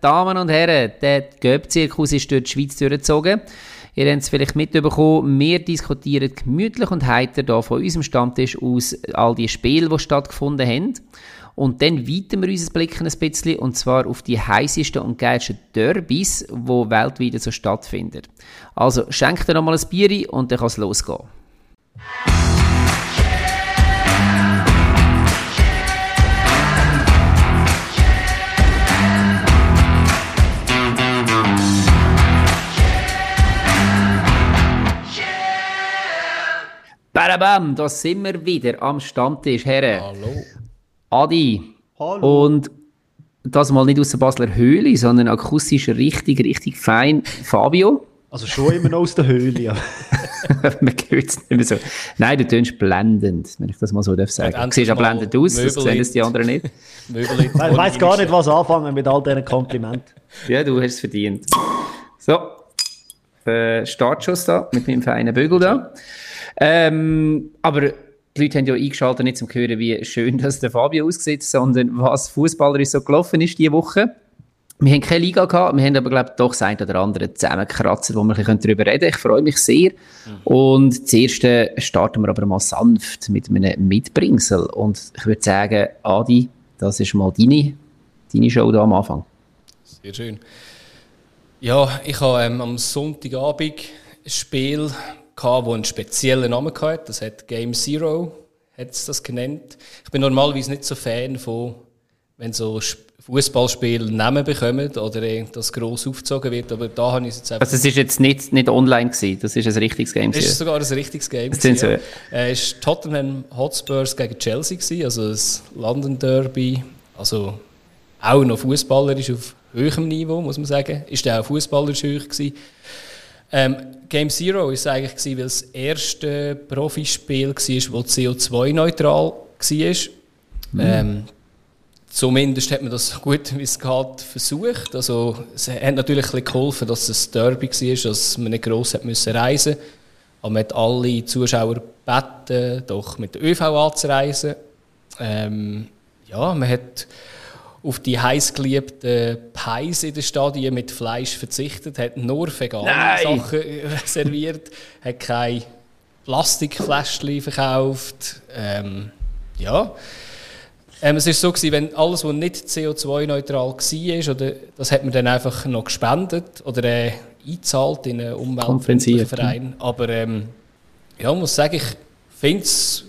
Damen und Herren, der Göpp-Zirkus ist durch die Schweiz durchgezogen. Ihr habt es vielleicht mitbekommen, wir diskutieren gemütlich und heiter hier von unserem Stammtisch aus all die Spiele, die stattgefunden haben. Und dann weiten wir unseren Blick ein bisschen, und zwar auf die heißesten und geilsten Derbys, die weltweit so stattfinden. Also schenkt dir nochmal ein Bier und dann kann es losgehen. Badabam, da sind wir wieder am Stammtisch, Herren. Hallo. Adi. Hallo. Und das mal nicht aus der Basler Höhle, sondern akustisch richtig, richtig fein. Fabio. Also schon immer noch aus der Höhle. Ja. Man hört es nicht mehr so. Nein, du tönst blendend, wenn ich das mal so darf sagen. Du siehst ja blendend aus, das Möbel sehen es die anderen nicht. Ich weiß gar nicht, was anfangen mit all diesen Komplimenten. Ja, du hast es verdient. So, äh, Startschuss da, mit meinem feinen Bügel da. Ähm, aber die Leute haben ja eingeschaltet, nicht zum Hören, wie schön dass der Fabio aussieht, sondern was fußballerisch so gelaufen ist diese Woche. Wir haben keine Liga gehabt, wir haben aber, glaube ich, doch das ein oder andere zusammengekratzt, wo wir ein bisschen darüber reden können. Ich freue mich sehr. Und zuerst äh, starten wir aber mal sanft mit einem Mitbringsel. Und ich würde sagen, Adi, das ist mal deine, deine Show da am Anfang. Sehr schön. Ja, ich habe ähm, am Sonntagabend ein Spiel gehabt, das einen speziellen Namen hatte. Das hat Game Zero, hat es das genannt. Ich bin normalerweise nicht so Fan von, wenn so Sp- Fußballspiele Namen bekommen oder äh, das gross aufgezogen wird, aber da habe ich es jetzt einfach... Also es ist jetzt nicht, nicht online gewesen, das ist ein richtiges Game. Es ist sogar ein richtiges Game. Das so- ja. Äh, Es war Tottenham Hotspurs gegen Chelsea, gewesen, also das London Derby. Also auch noch fußballerisch auf höherem Niveau, muss man sagen. Ist der auch fußballerisch hoch gewesen. Ähm, Game Zero war es eigentlich, gewesen, weil das erste Profispiel war, das CO2-neutral war. Ähm, Zumindest hat man das gut wie es geht versucht. Also, es hat natürlich ein bisschen geholfen, dass es ein Derby war, dass man nicht gross hat müssen reisen Aber man hat alle Zuschauer gebeten, doch mit der ÖV anzureisen. Ähm, ja, man hat auf die heiß geliebten Pies in den Stadien mit Fleisch verzichtet, hat nur vegane Nein! Sachen äh, serviert, hat keine Plastikfläschchen verkauft. Ähm, ja. Ähm, es war so, gewesen, wenn alles, was nicht CO2-neutral war, oder, das hat man dann einfach noch gespendet oder äh, eingezahlt in einen umweltfreundlichen Verein. Aber ähm, ja, ich muss sagen, ich finde es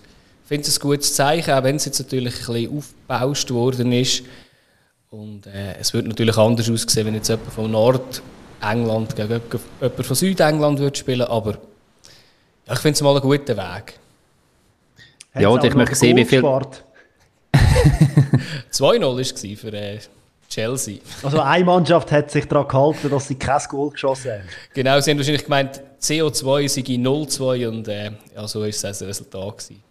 finde es ein gutes Zeichen, auch wenn es jetzt natürlich ein bisschen aufgebauscht worden ist. Und äh, es wird natürlich anders aussehen, wenn jetzt jemand von Nordengland gegen jemand von Südengland würde spielen, aber ja, ich finde es mal einen guten Weg. Ja, und ich möchte sehen, wie viel- 2-0 war es für äh, Chelsea. Also eine Mannschaft hat sich daran gehalten, dass sie kein Goal geschossen haben. Genau, sie haben wahrscheinlich gemeint, CO2 sei 0-2 und äh, ja, so war es das Resultat. Gewesen.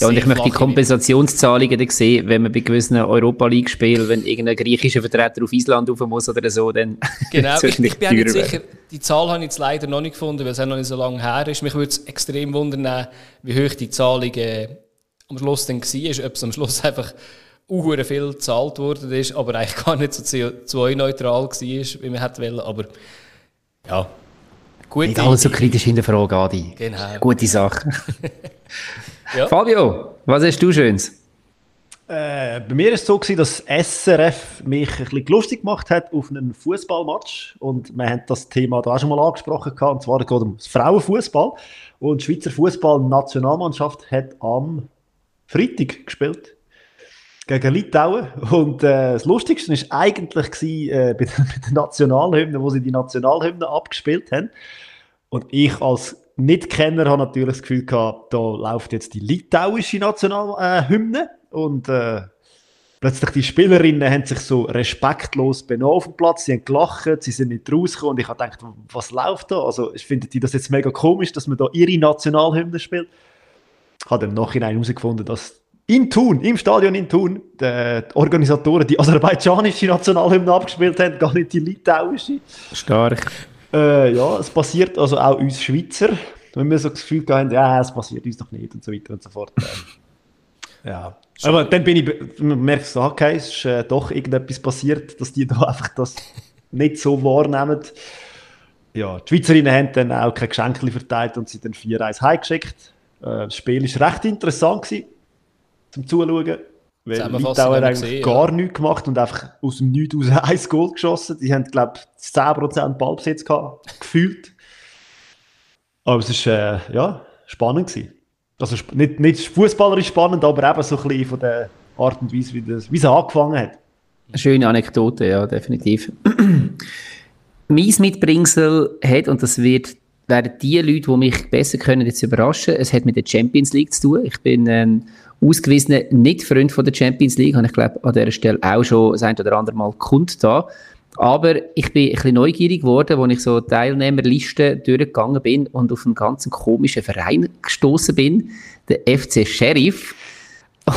Ja, und ich möchte die Kompensationszahlungen dann sehen, wenn man bei gewissen Europa League-Spielen, wenn irgendein griechischer Vertreter auf Island rauf muss oder so, dann Genau, ich, ich bin nicht sicher, die Zahl habe ich jetzt leider noch nicht gefunden, weil es auch noch nicht so lange her ist. Mich würde es extrem wundern, wie hoch die Zahlung äh, am Schluss dann war, ob es am Schluss einfach unhure viel gezahlt worden ist, aber eigentlich gar nicht so CO2-neutral war, wie man hätte wollen. Aber ja, gute Nicht alles so kritisch hinterfragen, Adi. Genau. Gute Sache. Ja. Fabio, was hast du Schönes? Äh, bei mir war es so, gewesen, dass SRF mich ein bisschen lustig gemacht hat auf einen Fußballmatch. Und wir haben das Thema da auch schon mal angesprochen. Gehabt, und zwar geht es um das Frauenfußball. Und die Schweizer Fußballnationalmannschaft hat am Freitag gespielt. Gegen Litauen. Und äh, das Lustigste war eigentlich gewesen, äh, bei, der, bei der Nationalhymne, wo sie die Nationalhymne abgespielt haben. Und ich als Nicht-Kenner habe natürlich das Gefühl gehabt, da läuft jetzt die litauische Nationalhymne. Und äh, plötzlich die Spielerinnen haben sich so respektlos benommen auf dem Platz. Sie haben gelacht, sie sind nicht rausgekommen. Und ich habe gedacht, was läuft da? Also, ich finde die das jetzt mega komisch, dass man da ihre Nationalhymne spielt. Ich habe im Nachhinein herausgefunden, dass in Thun, im Stadion in Thun, die, die Organisatoren die aserbaidschanische Nationalhymne abgespielt haben, gar nicht die litauische. Stark. Äh, ja, es passiert also auch uns Schweizer, wenn wir so das Gefühl haben, ja, es passiert uns doch nicht und so weiter und so fort. Ja. Aber dann bin ich, merkt so, okay, es ist äh, doch irgendetwas passiert, dass die da einfach das nicht so wahrnehmen. Ja, die Schweizerinnen haben dann auch kein Geschenk verteilt und sie dann 4-1 heimgeschickt. Äh, das Spiel war recht interessant gewesen, zum Zuschauen. Weil Litauer hat eigentlich gesehen, gar ja. nichts gemacht und einfach aus dem Nichts aus ein Goal geschossen. Die haben, glaube ich, 10% Ballbesitz gehabt, gefühlt. Aber es war äh, ja, spannend. Gewesen. Also nicht, nicht fußballerisch spannend, aber eben so ein bisschen von der Art und Weise, wie, das, wie es angefangen hat. Eine schöne Anekdote, ja, definitiv. mein Mitbringsel hat, und das wird, werden die Leute, die mich besser können, jetzt überraschen, es hat mit der Champions League zu tun. Ich bin ein ausgewiesener Nicht-Freund von der Champions League, habe ich glaube an dieser Stelle auch schon das ein oder andere Mal kundgetan. Aber ich bin ein bisschen neugierig geworden, als ich so Teilnehmerlisten durchgegangen bin und auf einen ganz komischen Verein gestoßen bin, der FC Sheriff.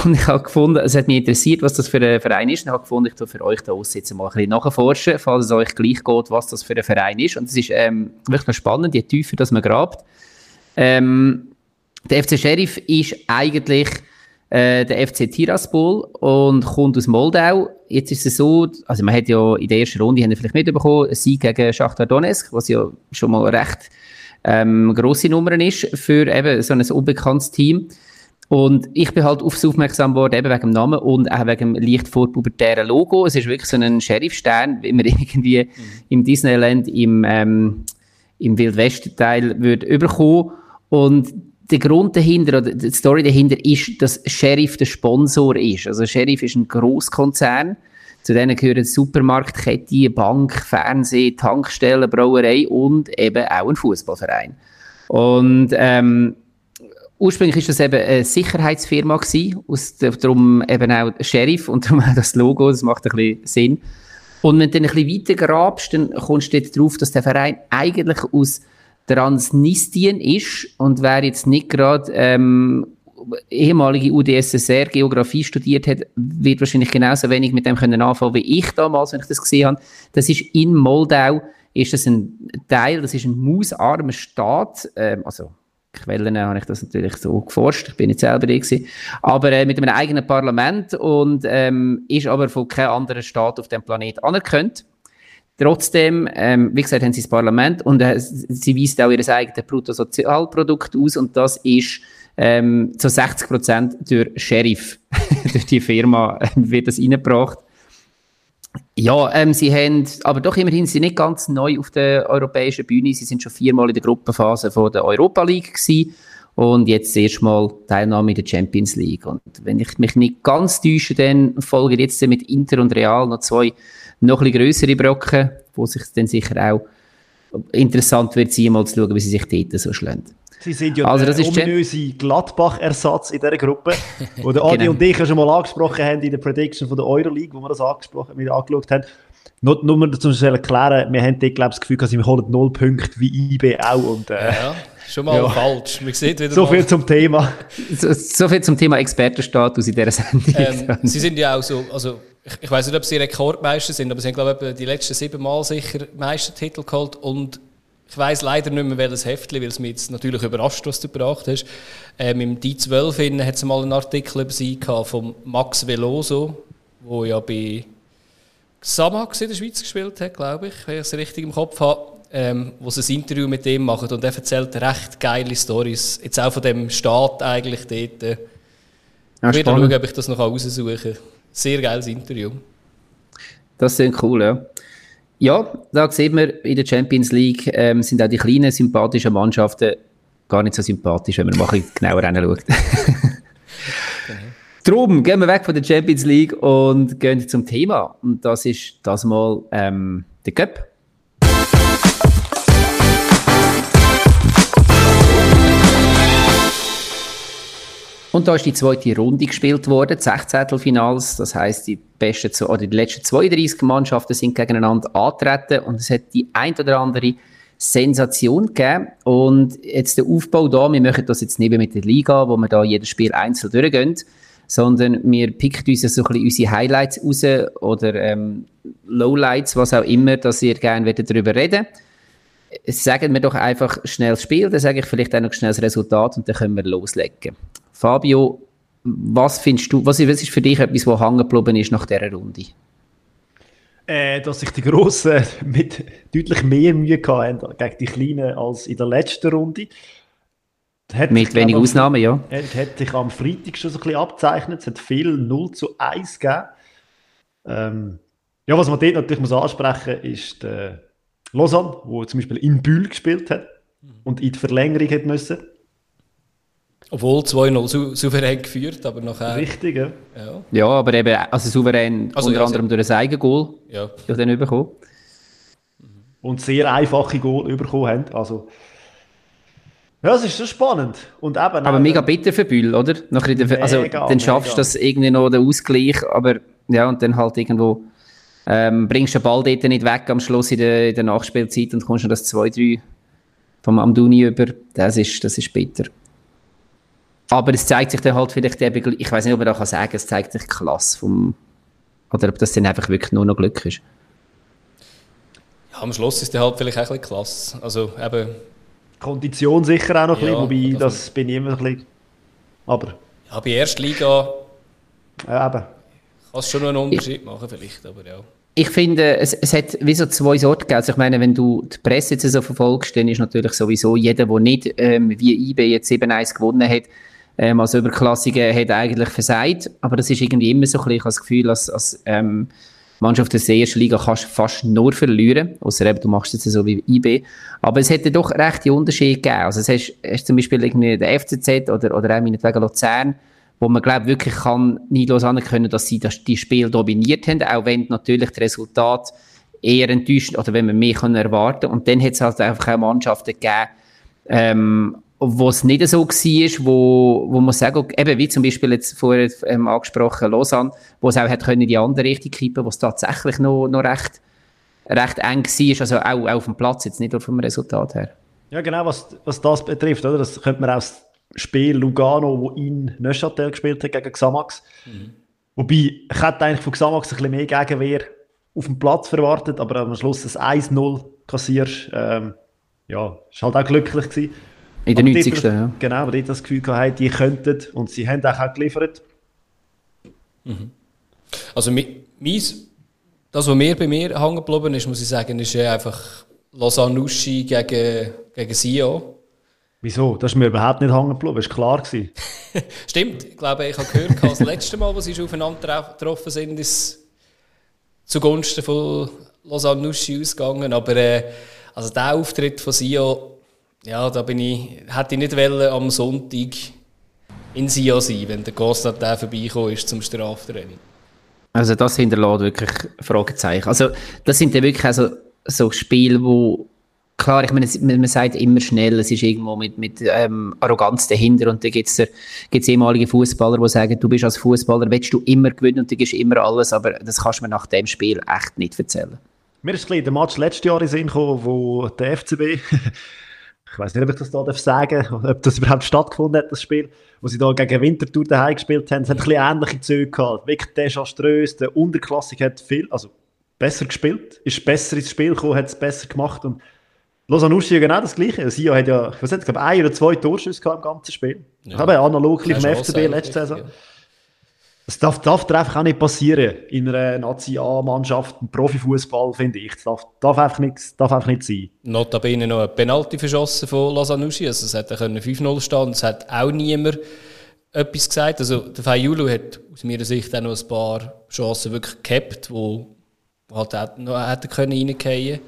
Und ich habe gefunden, es hat mich interessiert, was das für ein Verein ist. Und ich habe gefunden, ich tue für euch da jetzt mal ein bisschen nachforschen, falls es euch gleich geht, was das für ein Verein ist. Und es ist ähm, wirklich spannend, je tiefer das man grabt. Ähm, der FC Sheriff ist eigentlich äh, der FC Tiraspol und kommt aus Moldau. Jetzt ist es so, also man hat ja in der ersten Runde, haben vielleicht mitbekommen, einen Sieg gegen Schachtar Donetsk, was ja schon mal recht ähm, grosse Nummer ist für eben so ein unbekanntes Team. Und ich bin halt aufs aufmerksam geworden, eben wegen dem Namen und auch wegen dem leicht vorpubertären Logo. Es ist wirklich so ein Sheriff-Stern, wie man irgendwie mhm. im Disneyland im, ähm, im Wildwest-Teil würde überkommen. Und der Grund dahinter, oder die Story dahinter ist, dass Sheriff der Sponsor ist. Also Sheriff ist ein Großkonzern. Zu denen gehören Supermarktkette, Bank, Fernsehen, Tankstellen, Brauerei und eben auch ein Fußballverein. Und ähm, ursprünglich ist das eben eine Sicherheitsfirma gewesen, aus, darum eben auch Sheriff und darum auch das Logo, das macht ein bisschen Sinn. Und wenn du dann ein bisschen weiter grabst, dann kommst du darauf, dass der Verein eigentlich aus Transnistrien ist und wer jetzt nicht gerade ähm, ehemalige UdSSR Geografie studiert hat, wird wahrscheinlich genauso wenig mit dem können anfangen wie ich damals, wenn ich das gesehen habe. Das ist in Moldau, ist das ein Teil, das ist ein mausarmer Staat, ähm, also Quellen habe ich das natürlich so geforscht, ich bin nicht selber da gewesen, aber äh, mit einem eigenen Parlament und ähm, ist aber von keinem anderen Staat auf dem Planet anerkannt. Trotzdem, ähm, wie gesagt, haben sie das Parlament und äh, sie weist auch ihr eigenes Bruttosozialprodukt aus und das ist ähm, zu 60 Prozent durch Sheriff, durch die Firma äh, wird das reingebracht. Ja, ähm, sie haben, aber doch immerhin sind sie nicht ganz neu auf der europäischen Bühne. Sie sind schon viermal in der Gruppenphase von der Europa League gewesen und jetzt erstmal Teilnahme in der Champions League. Und wenn ich mich nicht ganz täusche, dann folgen jetzt mit Inter und Real noch zwei noch ein größere Brocken, wo sich dann sicher auch interessant wird sein, mal zu schauen, wie sie sich dort so schlagen. Sie sind ja also, der ominöse Gladbach-Ersatz in dieser Gruppe, wo der Adi genau. und ich ja schon mal angesprochen haben in der Prediction von der Euroleague, wo wir das angesprochen, wir angeschaut haben. Nur, nur dazu erklären, wir haben dort, glaube ich, das Gefühl, dass wir holen null Punkte wie IB auch. Und, äh, ja, schon mal ja. falsch. Man sieht wieder so viel zum Thema. So, so, viel zum Thema Expertenstatus in dieser Sendung. Ähm, sie sind ja auch so, also ich, ich weiß nicht, ob sie Rekordmeister sind, aber sie haben, glaube ich, die letzten sieben Mal sicher Meistertitel geholt und ich weiß leider nicht mehr, welches Heftli, weil es mich jetzt natürlich überrascht, was du gebracht hast. Ähm, Im D12 hat es mal einen Artikel über sie gehabt, von Max Veloso, der ja bei Xamax in der Schweiz gespielt hat, glaube ich, wenn ich es richtig im Kopf habe, ähm, wo sie ein Interview mit ihm machen und er erzählt recht geile Stories, jetzt auch von dem Staat eigentlich dort. Ja, ich werde schauen, ob ich das noch raussuchen kann. Sehr geiles Interview. Das ist cool, ja. Ja, da sieht man, in der Champions League ähm, sind auch die kleinen, sympathischen Mannschaften gar nicht so sympathisch, wenn man mal ein genauer hinschaut. genau. Drum gehen wir weg von der Champions League und gehen zum Thema. Und das ist das mal ähm, der Cup. Und da ist die zweite Runde gespielt worden, 16. Finals. Das heißt, die besten oder die letzten 32 Mannschaften sind gegeneinander antreten und es hat die ein oder andere Sensation gegeben. Und jetzt der Aufbau da, wir machen das jetzt nicht mehr mit der Liga, wo wir da jedes Spiel einzeln durchgehen, sondern wir picken uns so ein bisschen unsere Highlights raus oder ähm, Lowlights, was auch immer, dass ihr gerne darüber reden Sagen wir doch einfach schnell das Spiel, dann sage ich vielleicht auch noch schnell das Resultat und dann können wir loslegen. Fabio, was findest du, was ist für dich etwas, was hängen geblieben ist nach dieser Runde? Äh, dass sich die Grossen mit deutlich mehr Mühe hatten gegen die Kleinen als in der letzten Runde. Hat mit wenigen Ausnahmen, ja. Es hat sich am Freitag schon so ein bisschen abzeichnet. Es hat viel 0 zu 1 gegeben. Ähm, ja, was man dort natürlich muss ansprechen muss, ist der Lausanne, der zum Beispiel in Bühl gespielt hat und in die Verlängerung hat müssen. Obwohl 2-0 sou souverän geführt, aber nachher... Richtig, ja. Ja, aber eben, also souverän also, unter ja, anderem durch ein Eigengoal ja. ja dann bekommen. Und sehr einfache Goal bekommen haben, also... Ja, es ist schon spannend. Und eben, aber mega bitter für Bühl, oder? Nachher also, mega, dann schaffst du das irgendwie noch, den Ausgleich, aber ja, und dann halt irgendwo ähm, bringst du den Ball dort nicht weg am Schluss in der, in der Nachspielzeit und kommst noch das 2-3 vom Amduni über. Das ist, das ist bitter. Aber es zeigt sich dann halt vielleicht eben, ich weiß nicht, ob man da kann sagen, es zeigt sich Klasse vom, oder ob das dann einfach wirklich nur noch Glück ist. Ja, am Schluss ist der halt vielleicht auch ein bisschen Klasse. Also eben... Kondition sicher auch noch ein ja, bisschen, wobei das, das bin ich immer ein bisschen... Aber... Ja, bei erster Liga... Ja, eben. Kann es schon noch einen Unterschied ich, machen vielleicht, aber ja. Ich finde, es, es hat wie so zwei Sorten gegeben. Also ich meine, wenn du die Presse jetzt so verfolgst, dann ist natürlich sowieso jeder, der nicht ähm, wie IB jetzt 7-1 gewonnen hat, ähm, als Überklassige, hat eigentlich versagt. Aber das ist irgendwie immer so ein bisschen, das Gefühl, als, als ähm, Mannschaft der ersten Liga kannst du fast nur verlieren, außer eben, du machst es so wie IB. Aber es hätte doch rechte Unterschiede gegeben. Also es hast, hast zum Beispiel irgendwie der FCZ oder, oder auch meinetwegen Luzern, wo man glaube wirklich kann neidlos anerkennen, dass sie das, die Spiel dominiert haben, auch wenn natürlich das Resultat eher enttäuscht oder wenn man mehr können erwarten und dann hat es halt einfach auch Mannschaften gegeben, ähm, wo es nicht so war, wo, wo man sagen, eben wie zum Beispiel jetzt vorher ähm, angesprochen Lausanne, wo es auch hat können die andere Richtung kippen, wo es tatsächlich noch, noch recht, recht eng war, also auch, auch auf dem Platz, jetzt nicht nur vom Resultat her. Ja genau, was, was das betrifft, oder? das könnte man aus Spiel Lugano, wo in Neuchâtel gespielt hat gegen Xamax. Mhm. Wobei, ich hätte eigentlich von Xamax ein bisschen mehr Gegenwehr auf dem Platz verwartet, aber am Schluss ein 1-0 kassierst, ähm, ja, ist halt auch glücklich gewesen. In der 90. Dort, ja. Genau, aber dort das Gefühl gehabt, die könnten und sie haben auch geliefert. Mhm. Also, mein, das, was mir bei mir hängen geblieben ist, muss ich sagen, ist einfach Lausanne Uschi gegen, gegen Sio. Wieso? Das ist mir überhaupt nicht hängen geblieben, das war klar. Stimmt, ich glaube, ich habe gehört, das letzte Mal, als sie aufeinander getroffen sind, ist zugunsten von Lausanne Nuschi ausgegangen. Aber äh, also der Auftritt von Sio, ja, da bin ich, hätte ich nicht wollen, am Sonntag in Sio sein, wenn der Gostat der vorbeikommen ist zum Straftraining. Also das hinterlässt wirklich Fragezeichen. Also das sind ja wirklich also so Spiele, wo klar, ich meine, man sagt immer schnell, es ist irgendwo mit, mit ähm, Arroganz dahinter und da gibt es ehemalige Fußballer, die sagen, du bist als Fußballer, willst du immer gewinnen und du gibst immer alles, aber das kannst du mir nach dem Spiel echt nicht erzählen. Mir ist ein der Match letztes Jahr in Sinn gekommen, wo der FCB, ich weiß nicht, ob ich das da sagen darf, ob das überhaupt stattgefunden hat, das Spiel, wo sie da gegen Winterthur daheim gespielt haben, es hat ein bisschen ähnliche Züge gehabt, wirklich desaströs, der Unterklassik hat viel, also besser gespielt, ist besser ins Spiel gekommen, hat es besser gemacht und Lausanne Uschi genau das Gleiche. Sia hat ja, was hat, glaube ein oder zwei Torschüsse im ganzen Spiel. Ja. Ich habe analog im FCB letzte Saison. Ja. Das darf, darf einfach auch nicht passieren in einer Nazi-A-Mannschaft, im Profifußball, finde ich. Das darf, darf, einfach nicht, darf einfach nicht sein. Notabene noch ein Penalty verschossen von Lausanne Uschi. Also es hätte 5-0 stehen und es hat auch niemand etwas gesagt. Also der Fayulu hat aus meiner Sicht auch noch ein paar Chancen wirklich gehabt, wo halt auch noch hätten können reingehen können.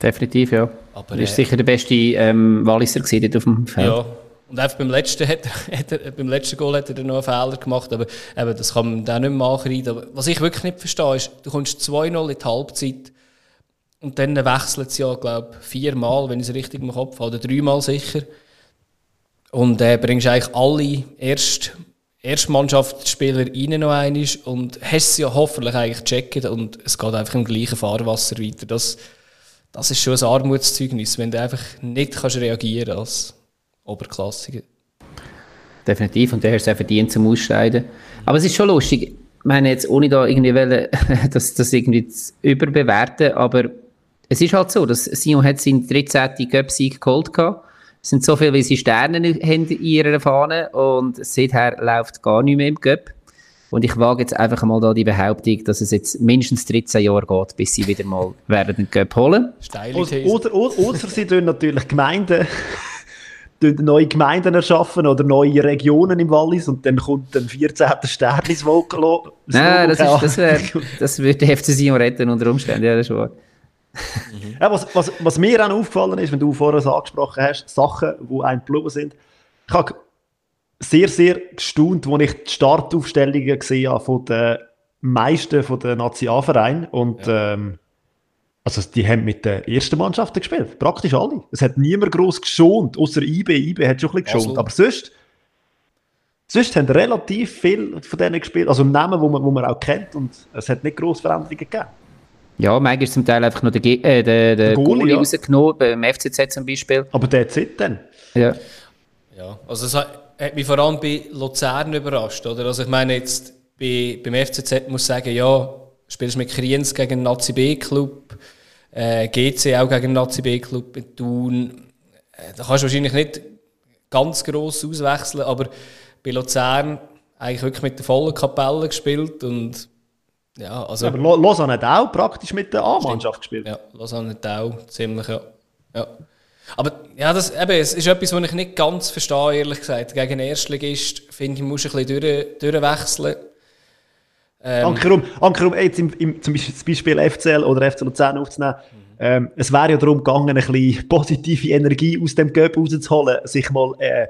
Definitiv, ja. Aber, er ist äh, sicher der beste ähm, Walliser auf dem Feld. Ja. Und einfach beim letzten, hat, hat er, beim letzten Goal hat er noch einen Fehler gemacht, aber eben, das kann man dann nicht mehr anreiten. was ich wirklich nicht verstehe, ist, du kommst 2-0 in die Halbzeit und dann wechselt es ja, glaube ich, viermal, wenn ich es richtig im Kopf habe, oder dreimal sicher. Und äh, bringst eigentlich alle Erst, Erstmannschaftsspieler rein noch einmal und hast sie ja hoffentlich eigentlich gecheckt und es geht einfach im gleichen Fahrwasser weiter. Das, das ist schon ein Armutszeugnis, wenn du einfach nicht kannst reagieren als Oberklassiker. Definitiv, und der hat es auch verdient zum Ausscheiden. Aber es ist schon lustig, ich meine jetzt ohne da irgendwie wollen, das, das irgendwie zu überbewerten, aber es ist halt so, dass Sion hat seinen 13. Göpsieg geholt gehabt, Es sind so viele, wie sie Sterne haben in ihrer Fahne und seither läuft gar nicht mehr im Göpp. Und ich wage jetzt einfach mal da die Behauptung, dass es jetzt mindestens 13 Jahre geht, bis sie wieder mal werden den Göpp holen. Steile oder, oder, oder, sie tun natürlich Gemeinden neue Gemeinden erschaffen oder neue Regionen im Wallis und dann kommt ein 14. Stern ins. Nein, das, ist, das, wär, das würde der FC Sion retten unter Umständen, ja, das ist wahr. Ja, was, was, was, mir auch aufgefallen ist, wenn du vorher angesprochen hast, Sachen, die einem geblieben sind, ich habe sehr, sehr gestaunt, als ich die Startaufstellungen gesehen habe von den meisten von den Nationalvereinen und ja. ähm, also die haben mit den ersten Mannschaften gespielt, praktisch alle. Es hat niemand groß geschont, außer IB. IB hat schon ein bisschen geschont, aber sonst, sonst haben relativ viele von denen gespielt, also Namen, wo man, wo man auch kennt und es hat nicht grosse Veränderungen gegeben. Ja, manchmal ist zum Teil einfach nur der, äh, der, der, der Goalie, Goalie ja. rausgenommen, beim FCZ zum Beispiel. Aber der zit dann. Ja. Ja, also es hat, hat mich vor allem bei Luzern überrascht, oder? Also ich meine jetzt, bei, beim FCZ muss ich sagen, ja, spielst mit Kriens gegen einen Nazi B-Club, äh, GC auch gegen einen Nazi B-Club in Thun. Äh, da kannst du wahrscheinlich nicht ganz gross auswechseln, aber bei Luzern eigentlich wirklich mit der vollen Kapelle gespielt und ja, also... Ja, aber Lausanne hat auch praktisch mit der A-Mannschaft gespielt. Ja, Lausanne hat auch ziemlich, ja. ja. Aber ja, das, eben, es ist etwas, was ich nicht ganz verstehe, ehrlich gesagt. Gegen Erstligist, finde ich, muss ein bisschen durch, durchwechseln. Ähm, Ankerum, Ankerum jetzt im, im, zum Beispiel FCL oder FC Luzern aufzunehmen, mhm. ähm, es wäre ja darum gegangen, ein bisschen positive Energie aus dem Göpp rauszuholen, sich mal äh,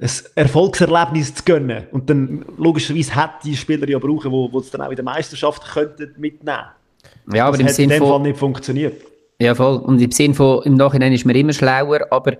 ein Erfolgserlebnis zu gönnen. Und dann logischerweise hat die Spieler ja brauchen, die es dann auch in der Meisterschaft könnten mitnehmen könnten. Ja, aber das im Sinn in dem von, Fall nicht funktioniert. Ja, voll. Und im Sinn von, im Nachhinein ist man immer schlauer, aber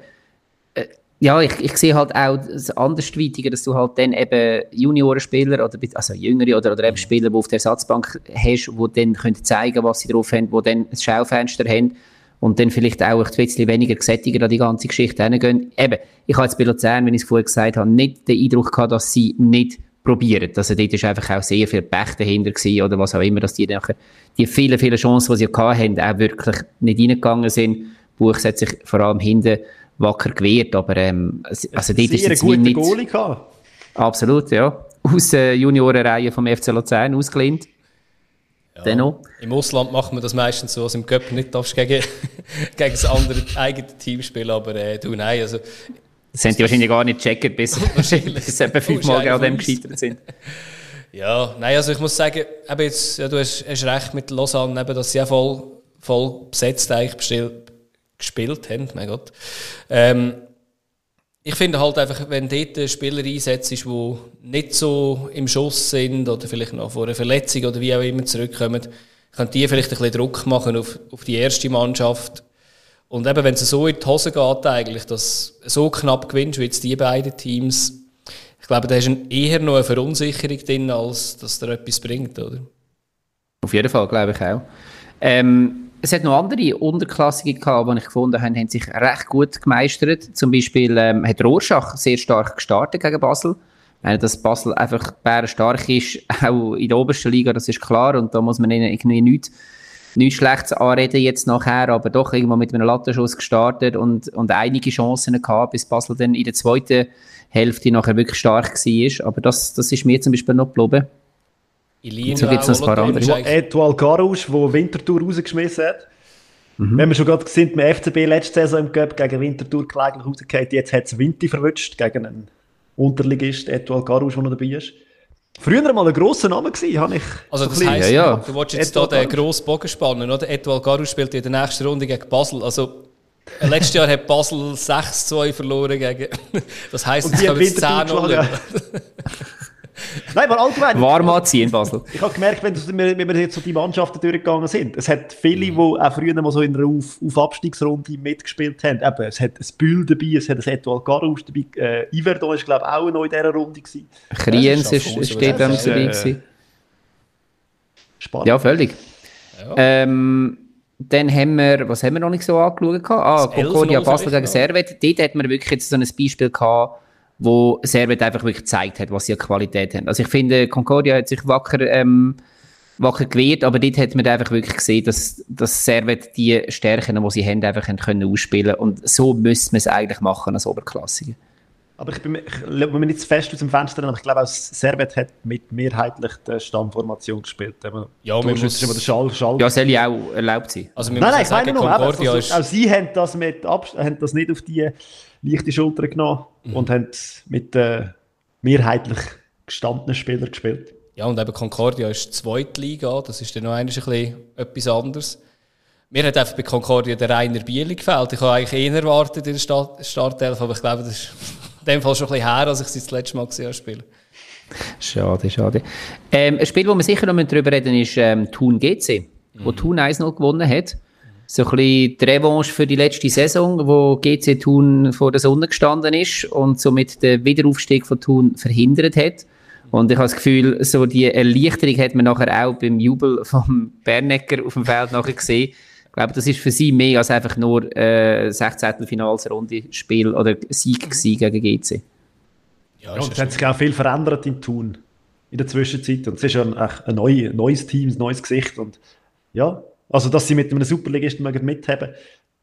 ja, ich, ich sehe halt auch das Andersweitige, dass du halt dann eben Juniorenspieler oder also Jüngere oder, oder eben Spieler, die auf der Ersatzbank hast, die dann können zeigen was sie drauf haben, die dann ein Schaufenster haben und dann vielleicht auch ein bisschen weniger gesättigt an die ganze Geschichte hingehen. Eben, ich habe jetzt bei Luzern, wenn ich es vorher gesagt habe, nicht den Eindruck gehabt, dass sie nicht probieren. Also dort ist einfach auch sehr viel Pech dahinter gewesen oder was auch immer, dass die nachher die vielen, vielen Chancen, die sie haben, auch wirklich nicht reingegangen sind. Buch hat sich vor allem hinten wacker gewehrt, aber ähm, also dort ist es nicht... Goalie gehabt. Absolut, ja. Aus der äh, Juniorenreihe vom FC Luzern ausgelehnt. Ja, Dennoch. Im Ausland macht man das meistens so, dass im Cup nicht darfst gegen, gegen das andere eigene Team spielen, aber äh, du, nein, also... Das haben die wahrscheinlich gar nicht gecheckt, bis, bis etwa fünfmal an dem gescheitert sind. Ja, nein, also ich muss sagen, eben jetzt, ja, du hast, hast recht mit Lausanne, eben, dass sie ja voll, voll besetzt eigentlich bestellt, gespielt haben, mein Gott. Ähm, ich finde halt einfach, wenn dort Spieler einsetzt, die nicht so im Schuss sind oder vielleicht noch vor einer Verletzung oder wie auch immer zurückkommen, können die vielleicht ein bisschen Druck machen auf, auf die erste Mannschaft. Und eben, wenn es so in die Hose geht, eigentlich, dass so knapp gewinnst wie jetzt die beiden Teams, ich glaube, da ist eher noch eine Verunsicherung drin, als dass da etwas bringt, oder? Auf jeden Fall, glaube ich auch. Ähm, es hat noch andere Unterklassige gehabt, die ich gefunden habe, haben sich recht gut gemeistert. Zum Beispiel ähm, hat Rorschach sehr stark gestartet gegen Basel. Meine, dass Basel einfach stark ist, auch in der obersten Liga, das ist klar. Und da muss man ihnen irgendwie nichts, nichts Schlechtes anreden jetzt nachher, aber doch irgendwo mit einem Lattenschuss gestartet und, und einige Chancen gehabt, bis Basel dann in der zweiten Hälfte nachher wirklich stark war. Aber das, das ist mir zum Beispiel noch geblieben. Ilien so gibt es noch ein paar andere. Etoile Garouche, der Winterthur rausgeschmissen hat. Mhm. Wenn wir schon gerade sind, mit FCB letzte Saison im Cup gegen Winterthur kläglich rausgefallen, jetzt hat es Winter verwünscht gegen einen Unterligist, Etoile Garouche, der noch dabei ist. Früher mal ein grosser Name gewesen, habe ich. Also das heisst, ja, ja. du wolltest jetzt hier den grossen Bogen spannen, oder? Etoile Garouche spielt in der nächsten Runde gegen Basel. Also äh, letztes Jahr hat Basel 6-2 verloren gegen. Das heisst, es kommen 10-0. Nein, aber allgemein. Warm anziehen, Basel. Ich habe gemerkt, wenn, wenn wir jetzt so die Mannschaften durchgegangen sind, es hat viele, die auch früher mal so in einer Auf, Auf Abstiegsrunde mitgespielt haben. Eben, es hat ein Bühl dabei, es hat ein Etoile Garus dabei. Äh, Iverdon war, glaube ich, auch noch in dieser Runde. Gewesen. Kriens ist, ist steht am dabei. Äh, spannend. Ja, völlig. Ja. Ähm, dann haben wir, was haben wir noch nicht so angeschaut? Ah, Concordia Basel gegen Servet. Dort hat man wirklich jetzt so ein Beispiel gehabt, wo Servet einfach wirklich gezeigt hat, was sie an Qualität haben. Also ich finde, Concordia hat sich wacker ähm, wacker gewehrt, aber dort hat man einfach wirklich gesehen, dass, dass Servet die Stärken, die sie haben, einfach haben können ausspielen und so müsste man es eigentlich machen als Oberklassiker. Aber ich bin, mir nicht zu fest aus dem Fenster aber ich glaube auch Servet hat mit mehrheitlich der Stammformation gespielt. Ja, man muss, immer der Schall, Schall. ja, soll ja auch erlaubt sein. Also nein, nein, ich meine nur, also, auch sie haben das, mit, haben das nicht auf die leichte Schulter genommen mhm. und haben mit äh, mehrheitlich gestandenen Spielern gespielt. Ja, und eben Concordia ist zweite Liga, das ist dann noch ein bisschen etwas anderes. Mir hat einfach bei Concordia der Rainer Bieli gefällt. Ich habe eigentlich eher erwartet in der Start Startelf, aber ich glaube, das ist in dem Fall schon ein bisschen her, als ich sie das letzte Mal gesehen habe spielen. Schade, schade. Ähm, ein Spiel, wo wir sicher noch darüber reden ist ähm, Thun GC, wo mhm. Thun 1-0 gewonnen hat. So ein bisschen die Revanche für die letzte Saison, wo GC Thun vor der Sonne gestanden ist und somit den Wiederaufstieg von Thun verhindert hat. Und ich habe das Gefühl, so die Erleichterung hat man nachher auch beim Jubel vom Bernecker auf dem Feld nachher gesehen. Ich glaube, das ist für sie mehr als einfach nur äh, 16. Finalsrunde Spiel oder Sieg gegen GC. Ja, ja und es hat sich auch viel verändert im Tun in der Zwischenzeit. Und es ist ja ein, ein, ein neues Team, ein neues Gesicht. Und ja, also dass sie mit einem Superligisten mithaben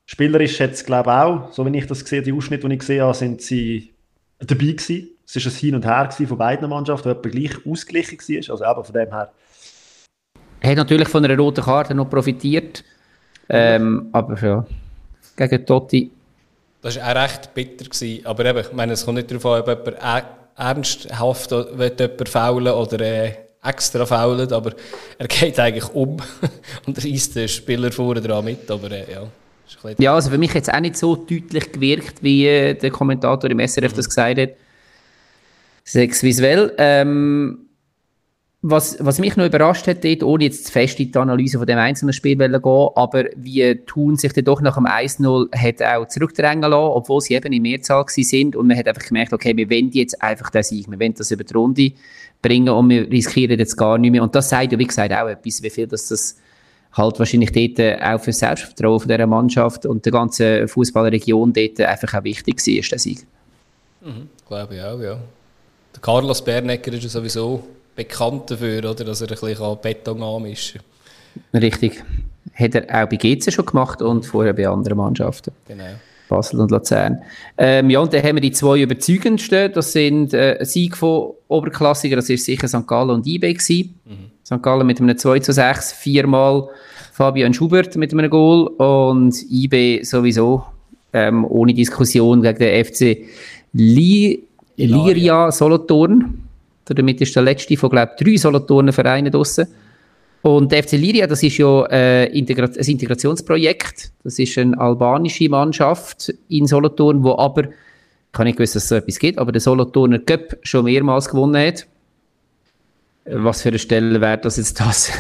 Spielerisch hat es, glaube ich, auch, so wie ich das sehe, die Ausschnitte, die ich gesehen habe, sind sie dabei gewesen. Es war ein Hin und Her von beiden Mannschaften, die etwa gleich ausgeglichen war. Also eben von dem her. Er hat natürlich von einer roten Karte noch profitiert. Ähm, aber ja, gegen Totti. Das war auch recht bitter. Gewesen. Aber eben, ich meine, es kommt nicht darauf an, ob jemand ernsthaft jemand faulen oder äh, extra faulen, aber er geht eigentlich um und reißt den Spieler vorne dran mit. Aber äh, ja. Ja, also für mich hat es auch nicht so deutlich gewirkt, wie äh, der Kommentator im SRF mhm. das gesagt hat. Sechs visuell. Ähm, was, was mich noch überrascht hat, dort, ohne jetzt fest in die Analyse von dem einzelnen Spiel zu gehen, aber wie Thun sich dann doch nach dem 1-0 hat auch zurückdrängen lassen, obwohl sie eben in Mehrzahl sind und man hat einfach gemerkt, okay, wir wollen jetzt einfach den Sieg, wir wollen das über die Runde bringen und wir riskieren jetzt gar nicht mehr. Und das sagt ja, wie gesagt, auch etwas, wie viel das, das halt wahrscheinlich dort auch für das Selbstvertrauen von dieser Mannschaft und der ganzen Fußballregion dort einfach auch wichtig war, der Sieg. Mhm, glaube ich auch, ja. Der Carlos Bernecker ist ja sowieso bekannt dafür, oder, dass er ein bisschen Beton anmischen kann. Richtig. Hat er auch bei GC schon gemacht und vorher bei anderen Mannschaften. Genau. Basel und Luzern. Ähm, ja, und dann haben wir die zwei überzeugendsten. Das sind äh, ein Sieg von Oberklassiker, das ist sicher St. Gallen und IB gewesen. Mhm. St. Gallen mit einem 2 zu 6, viermal Fabian Schubert mit einem Goal und IB sowieso ähm, ohne Diskussion gegen den FC Li Liria Solothurn. Damit ist der letzte von, glaube ich, drei Solothurner Vereinen draussen. Und der FC Liria, das ist ja äh, Integra ein Integrationsprojekt. Das ist eine albanische Mannschaft in Solothurn, wo aber, ich kann nicht wissen, dass es so etwas gibt, aber der Solothurner Cup schon mehrmals gewonnen hat. Was für eine Stelle wäre das jetzt das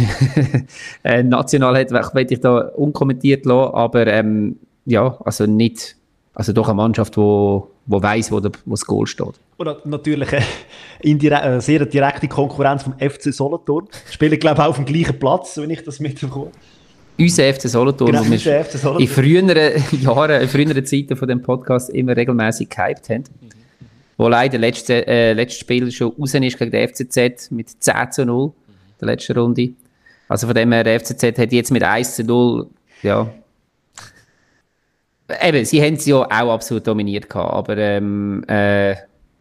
äh, national hat, möchte ich da unkommentiert lassen, aber ähm, ja, also nicht, also doch eine Mannschaft, wo, wo weiß, wo, der, wo das Goal steht. Oder natürlich eine, eine sehr direkte Konkurrenz vom FC Solothurn. Spielen, glaube ich, auch auf dem gleichen Platz, wenn ich das mitbekomme. Unser FC Solothurn, genau, wir FC Solothurn. in früheren Jahren, in früheren Zeiten von dem Podcast immer regelmäßig gehypt haben. Mhm. Wo leider letzte, äh, letztes Spiel schon raus ist gegen den FCZ mit 10 zu 0 in der letzten Runde. Also von dem her, der FCZ hat jetzt mit 1 zu 0, ja, eben, sie haben es ja auch absolut dominiert gehabt, aber ähm, äh,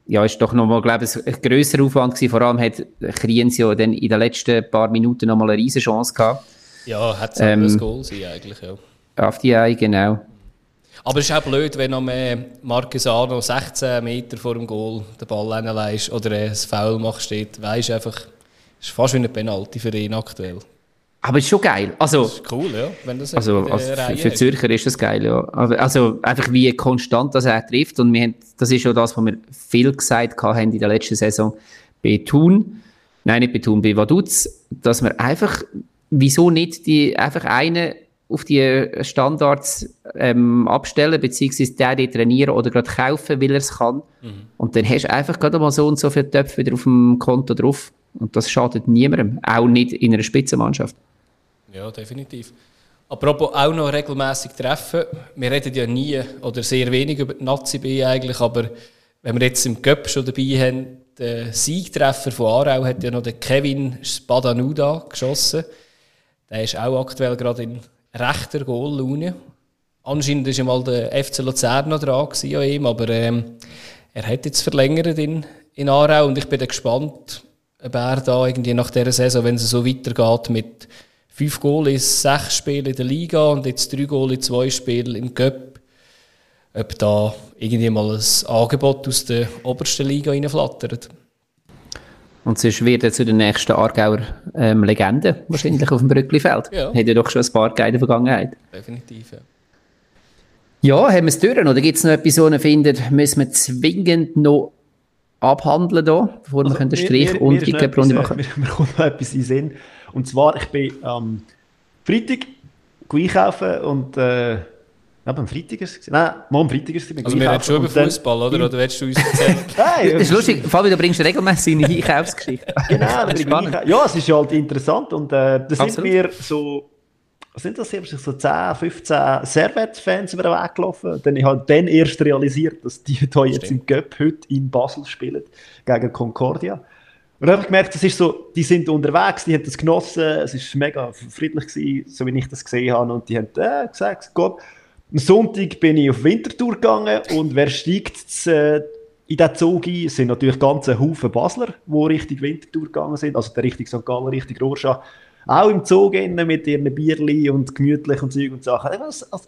ja, ist doch nochmal, glaube ich, ein grösser Aufwand gewesen. Vor allem hat Kriens ja dann in den letzten paar Minuten nochmal eine riesige Chance gehabt. Ja, hat es ähm, ein Goal sein eigentlich, ja. Auf die Ei, genau. Aber es ist auch blöd, wenn am Marquesano 16 Meter vor dem Goal den Ball reinleist oder ein Foul macht, steht, weisst einfach, es ist fast wie eine Penalty für ihn aktuell. Aber es ist schon geil. Also, das ist cool, ja. Wenn das also, also für, für Zürcher ist das geil, ja. Also, einfach wie konstant das er trifft. Und wir haben, das ist ja das, was wir viel gesagt haben in der letzten Saison bei Thun. Nein, nicht bei Thun, bei Vaduz. Dass wir einfach, wieso nicht die, einfach einen auf die Standards ähm, abstellen, beziehungsweise der die trainieren oder gerade kaufen, weil er es kann. Mhm. Und dann hast du einfach gerade mal so und so viele Töpfe wieder auf dem Konto drauf. Und das schadet niemandem, auch nicht in einer Spitzenmannschaft. Ja, definitiv. Apropos auch noch regelmäßig treffen. Wir reden ja nie oder sehr wenig über die Nazi-B eigentlich, aber wenn wir jetzt im Cup schon dabei haben, der Siegtreffer von Aarau hat ja noch der Kevin Spadanuda geschossen. Der ist auch aktuell gerade in rechter Goallaune. Anscheinend war ja mal der FC Luzern noch dran an ihm, aber ähm, er hat jetzt verlängert in, in Aarau und ich bin gespannt, ob er da irgendwie nach dieser Saison, wenn es so weitergeht mit fünf Goals, sechs Spielen in der Liga und jetzt drei Goals in zwei Spielen im Cup, ob da irgendwie mal ein Angebot aus der obersten Liga reinflattert. Und sonst wird er zu den nächsten Aargauer ähm, Legenden wahrscheinlich auf dem Brücklifeld. Ja. Hat ja doch schon ein paar geile Vergangenheit. Definitiv, ja. Ja, haben wir es durch? Oder gibt es noch etwas, was ihr findet, müssen wir zwingend noch abhandeln hier, bevor also, wir den Strich mir, und die Runde machen? Mir, mir kommt noch etwas in den Sinn. Und zwar, ich bin am Freitag einkaufen und äh, am Freitag ist es. Nein, am Freitag ist es. Also wir reden schon über Fußball, oder? Oder willst du uns erzählen? Nein. Das ist lustig. Fabio, du bringst regelmäßig eine Einkaufsgeschichte. genau, das ist spannend. Ja, es ist halt interessant und äh, da sind wir so sind das, ich so 10, 15 Servet-Fans über den Weg gelaufen. Dann habe ich dann erst realisiert, dass die hier jetzt im Göpp heute in Basel spielen, gegen Concordia. Und dann habe ich gemerkt, das ist so, die sind unterwegs, die haben das genossen, es war mega friedlich gewesen, so wie ich das gesehen habe. Und die haben äh, gesagt, Gott, am Sonntag bin ich auf Wintertour gegangen und wer steigt äh, in diesen Zug ein, sind natürlich ganze Haufen Basler, die Richtung Wintertour gegangen sind, also der Richtung St. Gallen, Richtung Rorschach auch im Zug innen mit ihren Bierli und gemütlich und Zeug und Sachen. Also, also,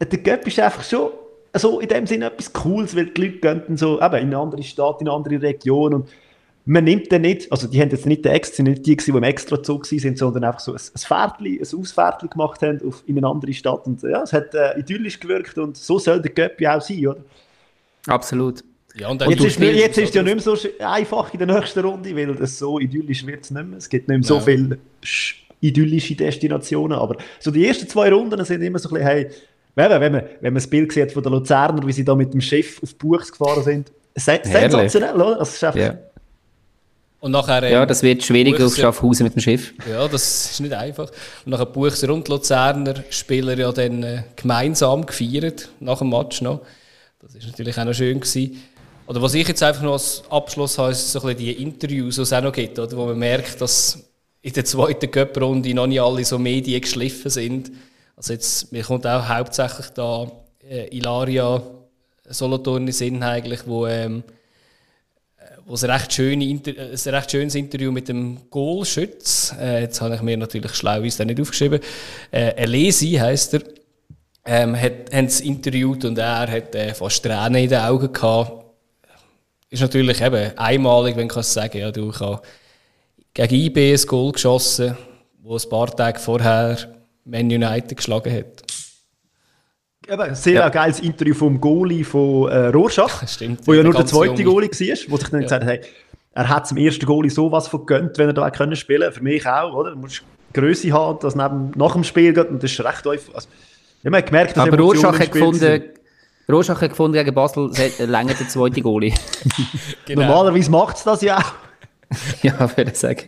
der Göpp ist einfach schon also in dem Sinne etwas Cooles, weil die Leute gehen so eben, in eine andere Stadt, in eine andere Region und man nimmt den nicht, also die haben jetzt nicht, extra, nicht die, die im Extrazug sind, sondern einfach so ein, ein Pferdli, ein Ausfährtli gemacht haben auf, in eine andere Stadt und ja, es hat äh, idyllisch gewirkt und so soll der Göppi auch sein, oder? Absolut. Ja, und, jetzt ist, jetzt ist es ja nicht mehr so einfach in der nächsten Runde, weil es so idyllisch wird es nicht mehr. Es gibt nicht mehr so ja. viele idyllische Destinationen, aber so die ersten zwei Runden sind immer so ein bisschen, hey, wenn man, wenn man, wenn man das Bild sieht von den Luzerner, wie sie da mit dem Schiff auf Buchs gefahren sind, sensationell, oder? Also, ja. Und nachher, ähm, ja, das wird schwieriger auf Schaffhausen mit dem Schiff. Ja, das ist nicht einfach. Und nachher Buchser und Luzerner Spieler ja dann äh, gemeinsam gefeiert, nach dem Match noch. Das ist natürlich auch noch schön gewesen. Oder was ich jetzt einfach noch als Abschluss habe, ist so ein bisschen die Interviews, die es auch noch gibt, oder, wo man merkt, dass in der zweiten Cup-Runde noch nicht alle so Medien geschliffen sind. Also jetzt, mir kommt auch hauptsächlich da äh, Ilaria Solothurn in Sinn eigentlich, wo, ähm, wo ein recht, schöne Inter ein recht schönes Interview mit dem Goalschütz, äh, jetzt habe ich mir natürlich schlau ist nicht aufgeschrieben, äh, Elesi heisst er, ähm, hat, haben interviewt und er hat äh, fast Tränen in den Augen gehabt, ist natürlich eben einmalig, wenn du sagen. Ja, du hast gegen IB ein Goal geschossen, wo ein paar Tage vorher Man United geschlagen hat. Eben, sehr ja. geiles Interview vom Goalie von äh, Rorschach, Stimmt, wo ja nur der zweite junge. Goalie war, wo sich dann ja. gesagt hat, hey, er hat zum ersten Goalie sowas von gönnt, wenn er da können spielen Für mich auch, oder? Du musst Größe haben, dass neben, nach dem Spiel geht und das ist recht einfach. Also, ich habe gemerkt, dass Aber Rorschach hat gefunden, Rorschach hat gefunden gegen Basel, länger der zweite Goalie. genau. Normalerweise macht es das ja auch. ja, würde ich sagen.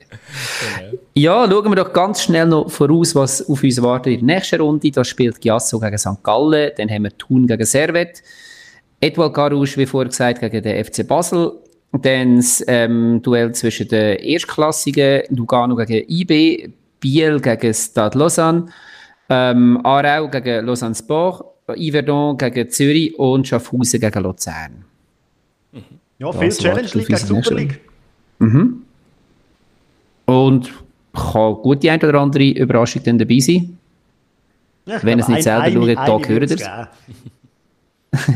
Genau. Ja, schauen wir doch ganz schnell noch voraus, was auf uns wartet in der nächsten Runde. Da spielt Giasso gegen St. Gallen, dann haben wir Thun gegen Servet, Edouard Garouche, wie vorher gesagt, gegen den FC Basel, dann das ähm, Duell zwischen den Erstklassigen, Lugano gegen IB, Biel gegen Stade Lausanne, ähm, Aarau gegen Lausanne Sport, Yverdon gegen Zürich und Schaffhausen gegen Luzern. Ja, viel Challenge League gegen Super League. Mhm. Und kann gut die eine oder andere Überraschung dann dabei sein. Ja, Wenn es nicht selber schaut, da hören es.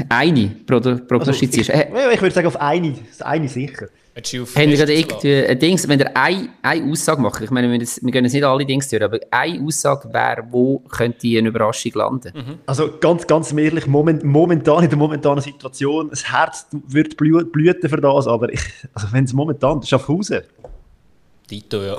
eine prognostizierst also, ich, ich würde sagen, auf eine, eine sicher. Haben wir gerade irgendwie ein Dings, wenn ihr eine, eine Aussage macht, ich meine, wir, wir können nicht alle Dings durch, aber eine Aussage wäre, wo könnte eine Überraschung landen? Mhm. Also ganz, ganz ehrlich, moment, momentan in der momentanen Situation, das Herz wird blüten für das, aber ich, also wenn es momentan, Schaffhausen. Dito, ja.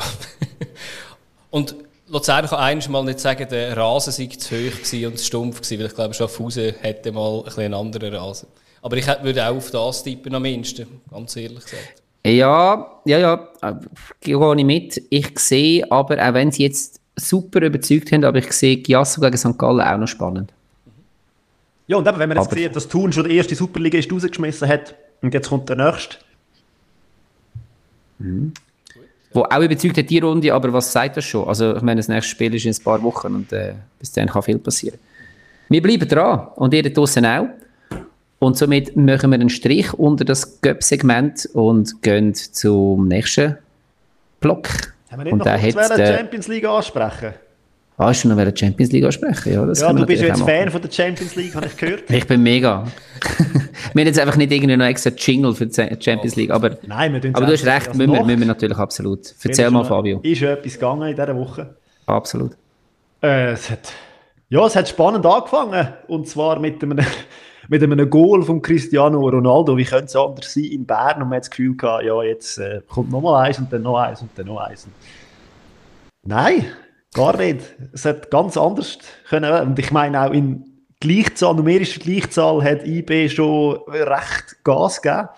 Und Luzern kann eines mal nicht sagen, der Rasen sei zu hoch und zu stumpf gewesen, weil ich glaube, Schaffhausen hätte mal ein einen anderen Rasen. Aber ich würde auch auf das tippen am mindesten, ganz ehrlich gesagt. Ja, ja, ja, gehe ich mit. Ich sehe aber, auch wenn sie jetzt super überzeugt haben, aber ich sehe Giasso gegen St. Gallen auch noch spannend. Ja, und eben, wenn man jetzt aber, sieht, dass Thun schon die erste Superliga ist rausgeschmissen hat, Und jetzt kommt der nächste. Mhm. Wo auch überzeugt hat, die Runde, aber was sagt das schon? Also, ich meine, das nächste Spiel ist in ein paar Wochen und äh, bis dann kann viel passieren. Wir bleiben dran und ihr draußen auch. Und somit machen wir einen Strich unter das Göpp-Segment und gehen zum nächsten Block. Haben wir nicht und noch kurz äh, Champions League ansprechen? Ah, hast du noch eine Champions League ansprechen? Ja, ja du bist jetzt Fan von der Champions League, habe ich gehört. Ich bin mega. wir haben jetzt einfach nicht irgendwie noch extra Jingle für die Champions League, aber, Nein, wir aber du hast recht, müssen wir, müssen wir natürlich absolut. Erzähl mal, Fabio. Ist etwas gegangen in dieser Woche? Absolut. Äh, es hat, ja, es hat spannend angefangen. Und zwar mit einem, mit einem Goal von Cristiano Ronaldo. Wie könnte es anders sein in Bern? Und man hat das Gefühl gehabt, ja, jetzt äh, kommt noch mal eins und dann noch eins und dann noch eins. Nein, Gar nicht. Es hat ganz anders können. Und ich meine auch in Gleichzahl, numerischer Gleichzahl hat IB schon recht Gas gegeben.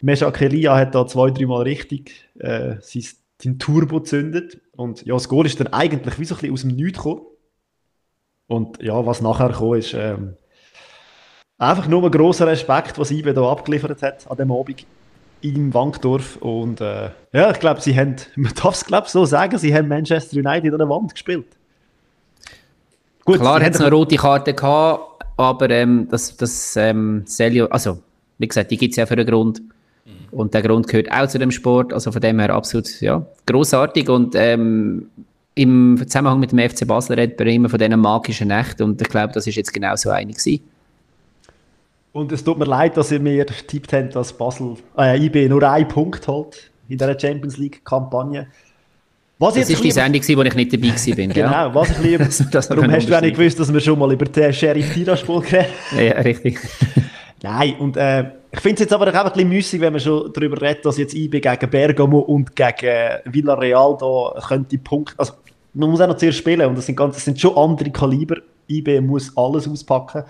Mesha Kelia hat da zwei, dreimal richtig äh, sein, Turbo gezündet. Und ja, das Goal ist dann eigentlich wie so ein bisschen aus dem Nichts gekommen. Und ja, was nachher gekommen ist, ähm, einfach nur ein grosser Respekt, was IB da abgeliefert hat an dem Abend in Wankdorf. Und äh, ja, ich glaube, sie haben, man darf es glaube so sagen, sie haben Manchester United an der Wand gespielt. Gut, Klar hat es eine rote Karte gehabt, aber ähm, das, das ähm, Celio, also wie gesagt, die gibt es ja für einen Grund. Und der Grund gehört auch zu dem Sport, also von dem her absolut ja, großartig und ähm, im Zusammenhang mit dem FC Basel redet man immer von diesen magischen Nächten und ich glaube, das ist jetzt genau so eine gewesen. Und es tut mir leid, dass ihr mir getippt habt, dass Basel, äh, IB nur einen Punkt holt in dieser Champions League-Kampagne. Was das ist die Sendung, wo ich nicht dabei war. genau, ja. was ich liebe. Darum hast du auch nicht gewusst, dass wir schon mal über den Sheriff Tiraspol geredet Ja, richtig. Nein, und äh, ich finde es jetzt aber auch ein bisschen müßig, wenn man schon darüber redet, dass jetzt IB gegen Bergamo und gegen Villarreal da könnte Punkte, also man muss auch noch zuerst spielen und das sind, ganz, das sind schon andere Kaliber. IB muss alles auspacken.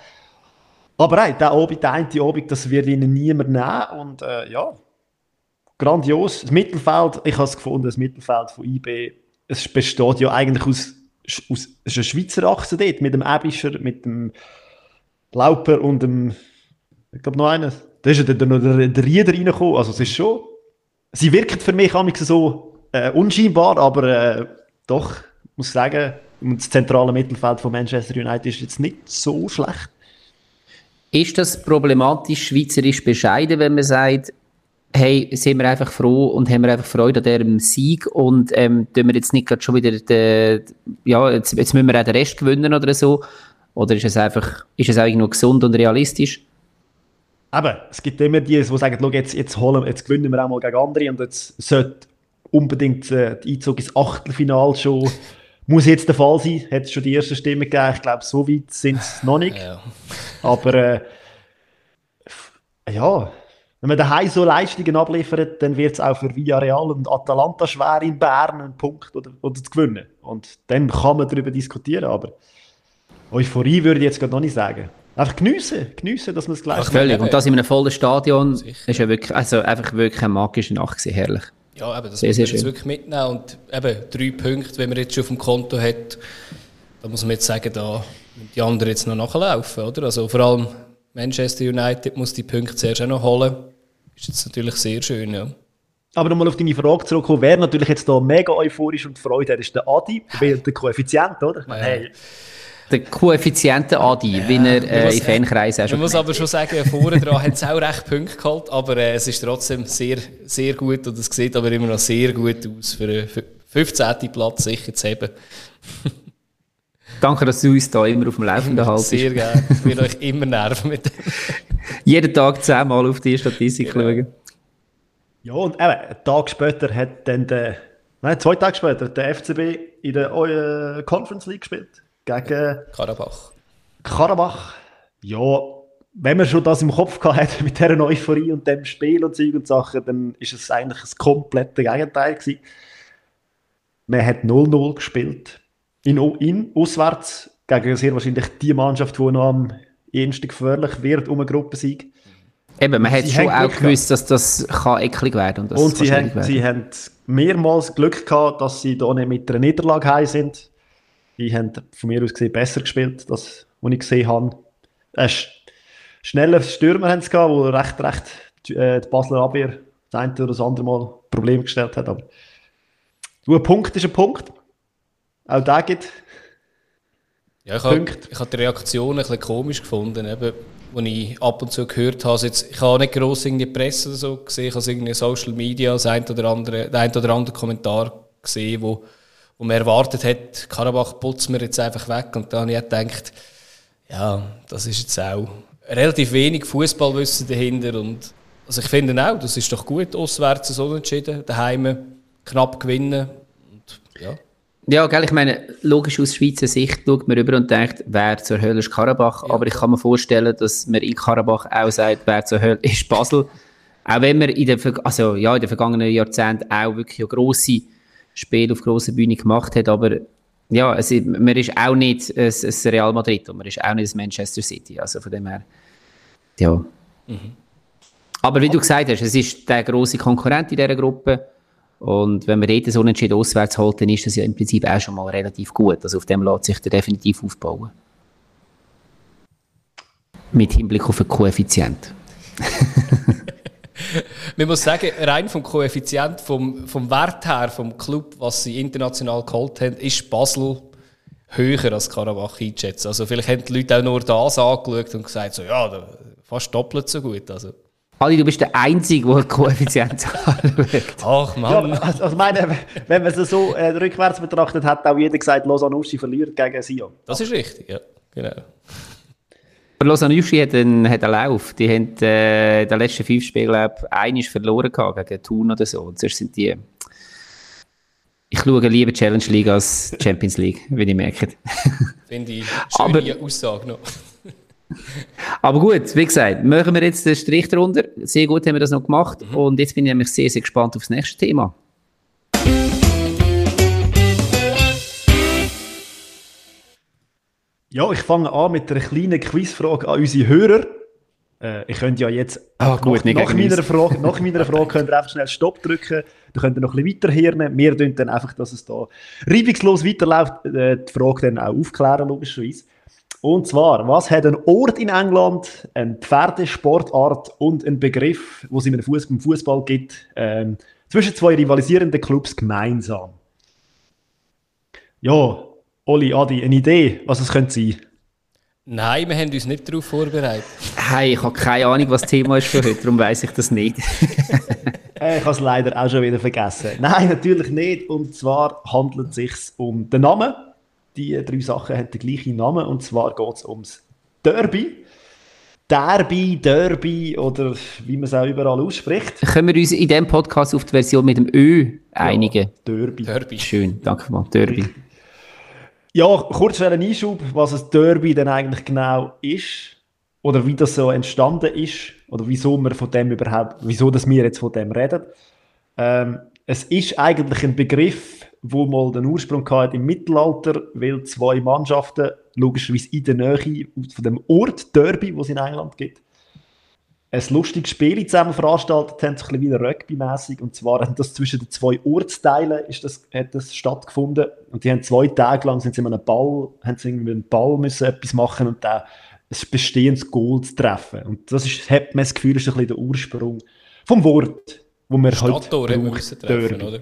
Aber nein, der Abend, der eine Abend, das wird ihnen niemand nehmen. Und äh, ja, grandios. Das Mittelfeld, ich habe es gefunden, das Mittelfeld von IB, es besteht ja eigentlich aus, aus es ist eine Schweizer Achse dort, mit dem Ebischer, mit dem Lauper und dem, ich glaube noch einer. Da ist ja dann noch der, der Rieder reingekommen. Also es ist schon, sie wirkt für mich so äh, unscheinbar, aber äh, doch, muss sagen, das zentrale Mittelfeld von Manchester United ist jetzt nicht so schlecht. Ist das problematisch schweizerisch bescheiden, wenn man sagt, hey, sind wir einfach froh und haben wir einfach Freude an diesem Sieg und ähm, tun wir jetzt nicht schon wieder, den, ja, jetzt, jetzt müssen wir auch den Rest gewinnen oder so? Oder ist es einfach, ist es eigentlich nur gesund und realistisch? Aber es gibt immer die, die sagen, jetzt, jetzt, holen, jetzt gewinnen wir auch mal gegen andere und jetzt sollte unbedingt äh, der Einzug ins Achtelfinale schon muss jetzt der Fall sein, hat es schon die erste Stimme gegeben. Ich glaube, so weit sind es noch nicht. Ja. Aber äh, ja, wenn man daheim so Leistungen abliefert, dann wird es auch für Villarreal und Atalanta schwer in Bern einen Punkt oder, oder zu gewinnen. Und dann kann man darüber diskutieren, aber Euphorie würde ich jetzt gerade noch nicht sagen. Einfach geniessen, geniessen, dass man es gleich Ach, Völlig. Und das in einem vollen Stadion Sicher. ist ja wirklich, also einfach wirklich eine magische Nacht gewesen, herrlich. Ja, aber das sehr, muss man jetzt wirklich mitnehmen. Und eben drei Punkte, wenn man jetzt schon auf dem Konto hat, da muss man jetzt sagen, da müssen die anderen jetzt noch nachlaufen, oder? Also vor allem Manchester United muss die Punkte zuerst auch noch holen. Ist jetzt natürlich sehr schön, ja. Aber nochmal auf deine Frage zurückkommen, wer natürlich jetzt da mega euphorisch und Freude hat, ist der Adi, der Koeffizient, oder? Ich meine, hey, der Koeffiziente Adi, ja, wie er äh, in Fankreisen auch schon Man muss aber schon sagen, vorne dran hat es auch recht Punkte geholt, aber äh, es ist trotzdem sehr, sehr gut und es sieht aber immer noch sehr gut aus, für einen 15. Platz sicher zu haben. Danke, dass du uns da immer auf dem Laufenden haltest. Sehr gerne. Ich will euch immer nerven mit dem. Jeden Tag zehnmal auf die Statistik genau. schauen. Ja, und eben, einen Tag später hat dann der, nein, zwei Tage später, der FCB in der äh, Conference League gespielt gegen Karabach. Karabach, ja, wenn man schon das im Kopf hat mit dieser Euphorie und dem Spiel und Zeug und Sachen, dann ist es eigentlich das komplette Gegenteil gewesen. Man hat 0-0 gespielt. In, in, auswärts, gegen sehr wahrscheinlich die Mannschaft, die noch am ehesten gefährlich wird um einen Gruppensieg. Eben, man hat schon auch gewusst, dass das kann eklig werden und, und sie, haben, sie haben mehrmals Glück gehabt, dass sie da nicht mit einer Niederlage heim sind. Die haben von mir aus gesehen besser gespielt, das, was ich gesehen habe. Äh, schnelle Stürmer haben sie gehabt, die recht, recht die, äh, die Basler Abwehr das eine oder das andere Mal Problem gestellt hat. Aber du, ein Punkt ist ein Punkt. Auch da gibt ja, ich habe hab die Reaktion ein bisschen komisch gefunden, eben, als ich ab und zu gehört habe. Jetzt, ich habe nicht gross in die Presse oder so gesehen, ich habe irgendwie Social Media das ein oder andere, den ein oder anderen Kommentar gesehen, wo, wo man erwartet hat, Karabach putzt mir jetzt einfach weg. Und dann habe ich gedacht, ja, das ist jetzt auch relativ wenig Fußballwissen dahinter. Und also ich finde auch, das ist doch gut, auswärts so entschieden, daheim knapp gewinnen. Und, ja. Ja, gell, ich meine, logisch aus Schweizer Sicht schaut man rüber und denkt, wer zur Hölle ist Karabach. Ja. Aber ich kann mir vorstellen, dass man in Karabach auch sagt, wer zur Hölle ist Basel. Auch wenn man in den, also, ja, in den vergangenen Jahrzehnten auch wirklich grosse Spiele auf grosser Bühne gemacht hat. Aber ja, es, man ist auch nicht ein, ein Real Madrid und man ist auch nicht ein Manchester City. Also von dem her, ja. Mhm. Aber wie du gesagt hast, es ist der grosse Konkurrent in dieser Gruppe. Und wenn man dort so unentschieden auswärts holt, dann ist das ja im Prinzip auch schon mal relativ gut. Also auf dem lässt sich der definitiv aufbauen. Mit Hinblick auf den Koeffizient. Man muss sagen, rein vom Koeffizient, vom, vom Wert her, vom Club, was sie international geholt haben, ist Basel höher als Karabach eingeschätzt. Also vielleicht haben die Leute auch nur das angeschaut und gesagt, so, ja, fast doppelt so gut. Also. Ali, du bist der Einzige, der Koeffizient anschaut. Ach Mann. Ja, also, also meine, wenn man es so äh, rückwärts betrachtet, hat auch jeder gesagt, Losanuschi verliert gegen Sion. Das ist richtig, ja. Genau. Aber Losanuschi hat einen, hat einen Lauf. Die haben äh, in den letzten fünf Spielen, glaube ich, einiges verloren gehabt, gegen Thun oder so. Und sonst sind die... Ich schaue lieber Challenge League als Champions League, wie ihr merkt. Finde ich eine schöne Aber, Aussage noch. Aber gut, wie gesagt, machen wir jetzt den Strich drunter. Sehr gut haben wir das noch gemacht. Mhm. Und jetzt bin ich nämlich sehr, sehr gespannt auf das nächste Thema. Ja, ich fange an mit einer kleinen Quizfrage an unsere Hörer. Äh, ich könnte ja jetzt ah, gut, nach, nach meiner Frage, nach meiner Frage könnt ihr einfach schnell Stopp drücken. Dann könnt ihr noch ein bisschen weiterhören. Wir tun dann einfach, dass es da reibungslos weiterläuft, äh, die Frage dann auch aufklären, logischerweise. Und zwar, was hat ein Ort in England, eine Pferdesportart und ein Begriff, wo es im Fußball gibt, ähm, zwischen zwei rivalisierenden Clubs gemeinsam? Ja, Oli, Adi, eine Idee, was es könnte sein? Nein, wir haben uns nicht darauf vorbereitet. Hey, ich habe keine Ahnung, was das Thema ist für heute, darum weiß ich das nicht. ich habe es leider auch schon wieder vergessen. Nein, natürlich nicht. Und zwar handelt es sich um den Namen die drei Sachen haben den gleichen Namen und zwar geht es ums Derby. Derby, Derby oder wie man es auch überall ausspricht. Können wir uns in diesem Podcast auf die Version mit dem Ö einigen? Ja, Derby. Derby. Schön, danke mal. Derby. Ja, kurz einen Einschub, was ein Derby denn eigentlich genau ist oder wie das so entstanden ist oder wieso wir von dem überhaupt, wieso dass wir jetzt von dem reden. Ähm, es ist eigentlich ein Begriff, wo mal den Ursprung hat im Mittelalter, weil zwei Mannschaften logischerweise in der Nähe von dem Ort Derby, wo es in England gibt, ein lustiges Spiel zusammen veranstaltet haben, so ein bisschen wie Rugby-mässig. Und zwar haben das zwischen den zwei Ortsteilen ist das, hat das stattgefunden. Und die haben zwei Tage lang sind sie mit einem Ball, haben sie irgendwie einen Ball müssen etwas machen und da ein bestehendes Goal zu treffen. Und das ist, hat man das Gefühl, ist ein bisschen der Ursprung vom Wort, wo wir halt braucht, treffen, oder?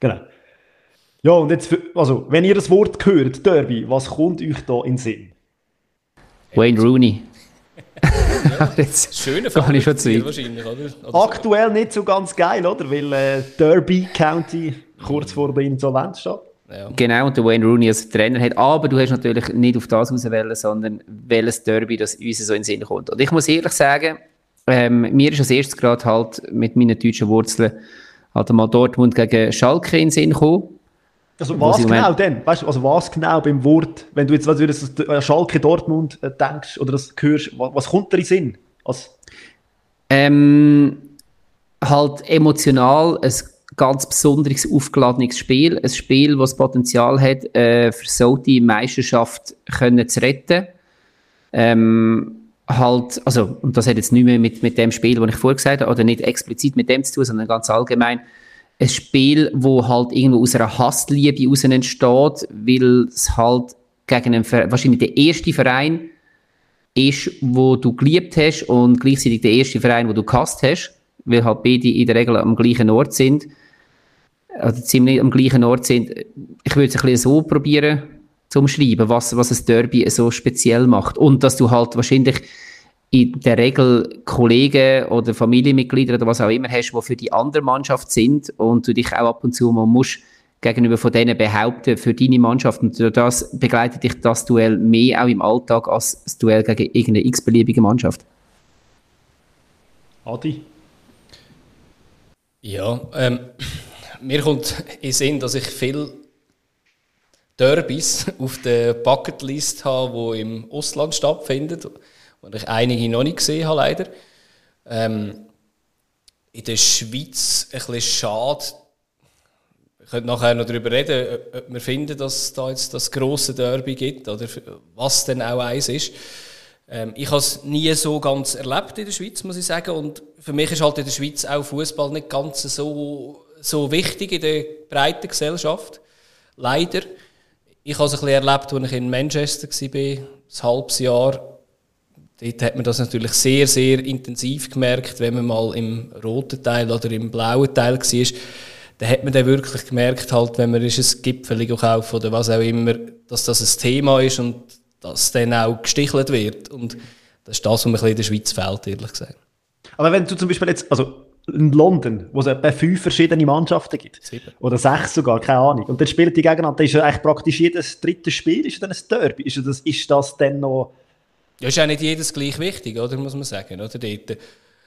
Genau. Ja, und jetzt, also, wenn ihr das Wort hört, Derby, was kommt euch da in den Sinn? Wayne Rooney. Ja, Schöne Frage wahrscheinlich, oder? oder Aktuell nicht so ganz geil, oder? Weil äh, Derby County kurz vor der Insolvenz steht. Ja. Genau, und der Wayne Rooney als Trainer hat. Aber du hast natürlich nicht auf das auswählen, sondern welches Derby das uns so in den Sinn kommt. Und ich muss ehrlich sagen, ähm, mir ist als erstes gerade halt mit meinen deutschen Wurzeln halt mal Dortmund gegen Schalke in den Sinn gekommen. Also was genau denn? Weißt du, also was genau beim Wort, wenn du jetzt was du das äh, Schalke Dortmund äh, denkst oder das hörst, was, was kommt dir in Sinn? Also, ähm, halt emotional ein ganz besonderes aufgeladenes Spiel, ein Spiel, das Potenzial hat, äh, für so die Meisterschaft können zu retten. Ähm, halt, also, und das hat jetzt nicht mehr mit, mit dem Spiel, das ich vorher gesagt habe, oder nicht explizit mit dem zu tun, sondern ganz allgemein, ein Spiel, wo halt irgendwo aus einer Hassliebe heraus entsteht, weil es halt gegen einen, wahrscheinlich der erste Verein ist, wo du geliebt hast und gleichzeitig der erste Verein, wo du gehasst hast, weil halt beide in der Regel am gleichen Ort sind, oder ziemlich am gleichen Ort sind. Ich würde es ein bisschen so probieren zu umschreiben, was, was ein Derby so speziell macht. Und dass du halt wahrscheinlich in der Regel Kollegen oder Familienmitglieder oder was auch immer hast, die für die andere Mannschaft sind und du dich auch ab und zu mal musst gegenüber von denen behaupten für deine Mannschaft. Und das begleitet dich das Duell mehr auch im Alltag als das Duell gegen irgendeine x-beliebige Mannschaft. Adi? Ja, ähm, mir kommt in Sinn, dass ich viel Derbys auf der Bucketlist habe, die im Ausland stattfinden, und ich einige noch nicht gesehen habe, leider. Ähm, in der Schweiz ein bisschen schade, wir können nachher noch darüber reden, ob wir finden, dass es da jetzt das grosse Derby gibt oder was denn auch eins ist. Ähm, ich habe es nie so ganz erlebt in der Schweiz, muss ich sagen. Und für mich ist halt in der Schweiz auch Fußball nicht ganz so, so wichtig in der breiten Gesellschaft. Leider. Ich habe es ein bisschen erlebt, als ich in Manchester war, ein halbes Jahr. Dort hat man das natürlich sehr, sehr intensiv gemerkt, wenn man mal im roten Teil oder im blauen Teil war da hat man dann wirklich gemerkt, halt, wenn man ist ein Gipfel kauft oder was auch immer, dass das ein Thema ist und dass dann auch gestichelt wird. Und das ist das, was mir in der Schweiz fehlt, ehrlich gesagt. Aber wenn du zum Beispiel jetzt, also in London, wo es etwa fünf verschiedene Mannschaften gibt, Sieben. oder sechs sogar, keine Ahnung, und dann spielen die gegeneinander, ist ja eigentlich praktisch jedes dritte Spiel ist dann ein Derby. Ist das, ist das dann noch... Ja, ist ja nicht jedes gleich wichtig, oder, muss man sagen, oder? Dort,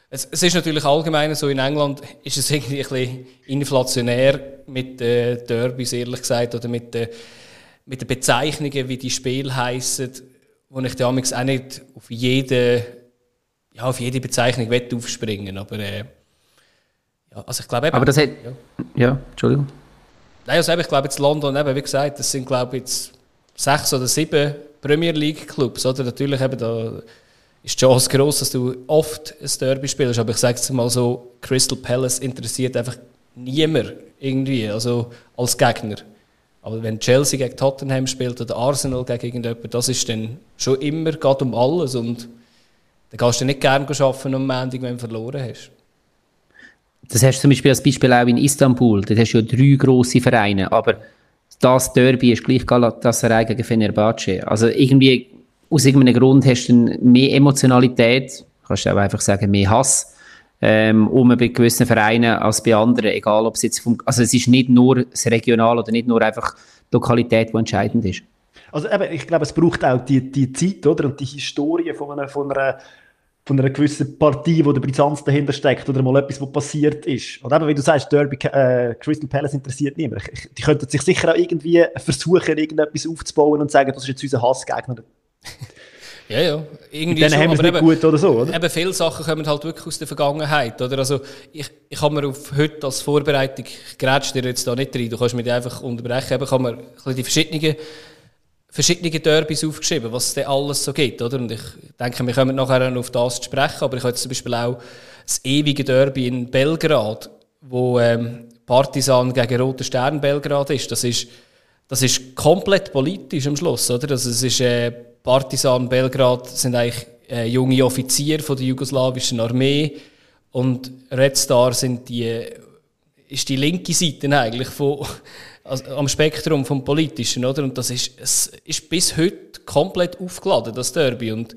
es, es, ist natürlich allgemein so, in England ist es irgendwie ein bisschen inflationär mit den äh, Derbys, ehrlich gesagt, oder mit den, mit den Bezeichnungen, wie die Spiele heissen, wo ich damals auch nicht auf jede, ja, auf jede Bezeichnung aufspringen aber äh, ja, also ich glaube eben, Aber das hat, ja, ja Entschuldigung. Nein, also eben, ich glaube jetzt London, eben, wie gesagt, das sind glaube ich jetzt sechs oder sieben Premier League Clubs, oder? Natürlich eben da ist die Chance groß, dass du oft ein Derby spielst. Aber ich sage es mal so, Crystal Palace interessiert einfach niemand irgendwie, also als Gegner. Aber wenn Chelsea gegen Tottenham spielt oder Arsenal gegen irgendjemanden, das ist dann schon immer geht um alles und dann kannst du nicht gerne arbeiten am Montag, wenn du verloren hast. Das hast du zum Beispiel als Beispiel auch in Istanbul. Dort hast du ja drei grosse Vereine, aber das Derby ist gleich Galatasaray gegen Fenerbahce. Also irgendwie aus irgendeinem Grund hast du mehr Emotionalität, kannst du auch einfach sagen, mehr Hass, ähm, um bei gewissen Vereinen als bei anderen, egal ob es jetzt vom, also es ist nicht nur das Regional oder nicht nur einfach die Lokalität, die entscheidend ist. Also eben, ich glaube, es braucht auch die, die Zeit, oder? Und die Historie von einer, von einer, von einer gewissen Partie, wo der Brisanz dahinter steckt, oder mal etwas, was passiert ist. Und eben, wie du sagst, Derby, äh, Crystal Palace interessiert niemand. Die könnten sich sicher auch irgendwie versuchen, irgendetwas aufzubauen und sagen, das ist jetzt unser Hassgegner. Ja, ja. Irgendwie Dann haben wir es nicht gut oder so, oder? Eben viele Sachen kommen halt wirklich aus der Vergangenheit, oder? Also, ich, ich habe mir auf heute als Vorbereitung, ich grätsch dir jetzt da nicht rein, du kannst mich einfach unterbrechen, eben, habe mir die verschiedenen, verschiedenen Derbys aufgeschrieben, was es denn alles so gibt, oder? Und ich denke, wir kommen nachher auf das zu sprechen, aber ich habe jetzt zum Beispiel auch das ewige Derby in Belgrad, wo ähm, Partisan gegen Rote Stern Belgrad ist. Das ist das ist komplett politisch am Schluss, oder? Also es ist äh, Partisan Belgrad sind eigentlich äh, junge Offiziere von der jugoslawischen Armee und Red Star sind die ist die linke Seite eigentlich von, am Spektrum vom Politischen, oder? Und das ist, es ist bis heute komplett aufgeladen, das Derby. Und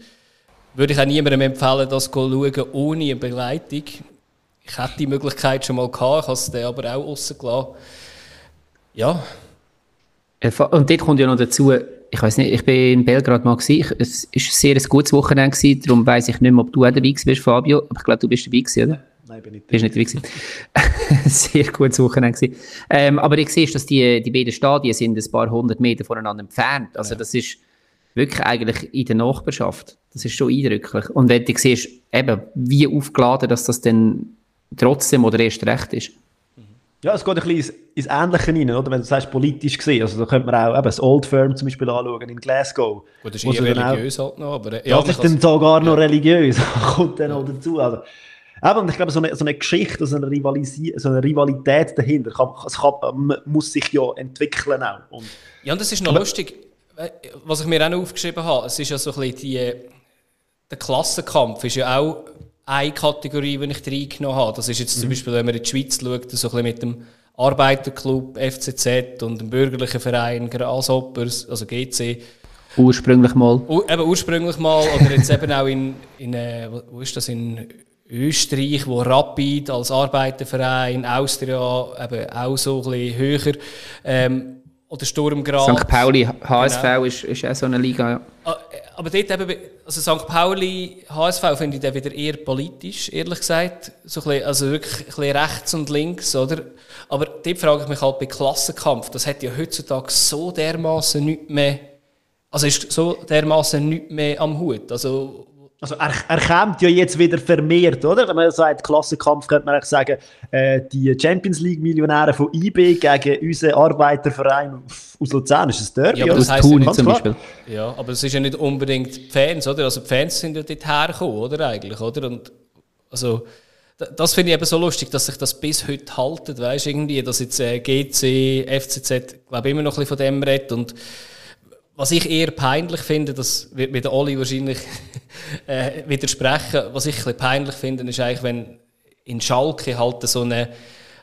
würde ich auch niemandem empfehlen, das zu schauen, ohne eine Begleitung. Ich hätte die Möglichkeit schon mal gehabt, ich habe es dann aber auch rausgelassen. Ja, und dort kommt ja noch dazu, ich weiß nicht, ich bin in Belgrad mal gewesen, es war sehr ein gutes Wochenende gewesen, darum weiss ich nicht mehr, ob du auch dabei bist, Fabio, aber ich glaube, du bist dabei gewesen, oder? Nein, bin nicht dabei. Bist nicht dabei sehr gutes Wochenende. Ähm, aber ich sehe, dass die, die beiden Stadien sind ein paar hundert Meter voneinander entfernt, also ja. das ist wirklich eigentlich in der Nachbarschaft. Das ist schon eindrücklich. Und wenn du siehst, eben, wie aufgeladen, dass das dann trotzdem oder erst recht ist. Ja, es geht ein bisschen ins, ins Ähnliche rein, oder? Wenn du sagst, politisch gesehen. Also, da könnte man auch eben das Old Firm zum Beispiel anschauen in Glasgow. Gut, das ist eher religiös halt noch, aber... Äh, ja, das ist dann sogar noch religiös, kommt dann noch dazu. Also, eben, und ich glaube, so eine, so eine Geschichte, so eine, Rivalisi so eine Rivalität dahinter, kann, es kann, muss sich ja entwickeln auch. Und, ja, und das ist noch aber, lustig, was ich mir auch noch aufgeschrieben habe, es ist ja so ein bisschen die der Klassenkampf ist ja auch eine Kategorie, die ich reingenommen habe. Das ist jetzt zum mhm. Beispiel, wenn man in die Schweiz schaut, so ein bisschen mit dem Arbeiterclub FCZ und dem bürgerlichen Verein Grasshoppers, also GC. Ursprünglich mal. U eben ursprünglich mal, oder jetzt eben auch in, in äh, wo ist das, in Österreich, wo Rapid als Arbeiterverein, Austria eben auch so ein bisschen höher, ähm, oder Sturm Graz. St. Pauli, HSV genau. ist, ist auch so eine Liga, ja. Ah, aber dort eben, also St. Pauli, HSV finde ich dann wieder eher politisch, ehrlich gesagt. So ein bisschen, also wirklich ein bisschen rechts und links, oder? Aber dort frage ich mich halt bei Klassenkampf, das hat ja heutzutage so dermaßen nicht mehr, also ist so dermaßen nicht mehr am Hut. Also, also er, er kommt ja jetzt wieder vermehrt, oder? Wenn man sagt Klassenkampf, könnte man eigentlich sagen, äh, die Champions League-Millionäre von IB gegen unseren Arbeiterverein aus Luzern ist ein Derby. Ja, aber das heisst Thun zum Beispiel. Ja, aber es ist ja nicht unbedingt die Fans, oder? Also die Fans sind ja dort hergekommen, oder eigentlich, oder? Und also das finde ich eben so lustig, dass sich das bis heute haltet, weißt irgendwie, dass jetzt äh, GC, FCZ, glaube immer noch ein bisschen von dem redet und was ich eher peinlich finde, das wird mir der Oli wahrscheinlich äh, widersprechen, was ich ein peinlich finde, ist eigentlich, wenn in Schalke halt so eine,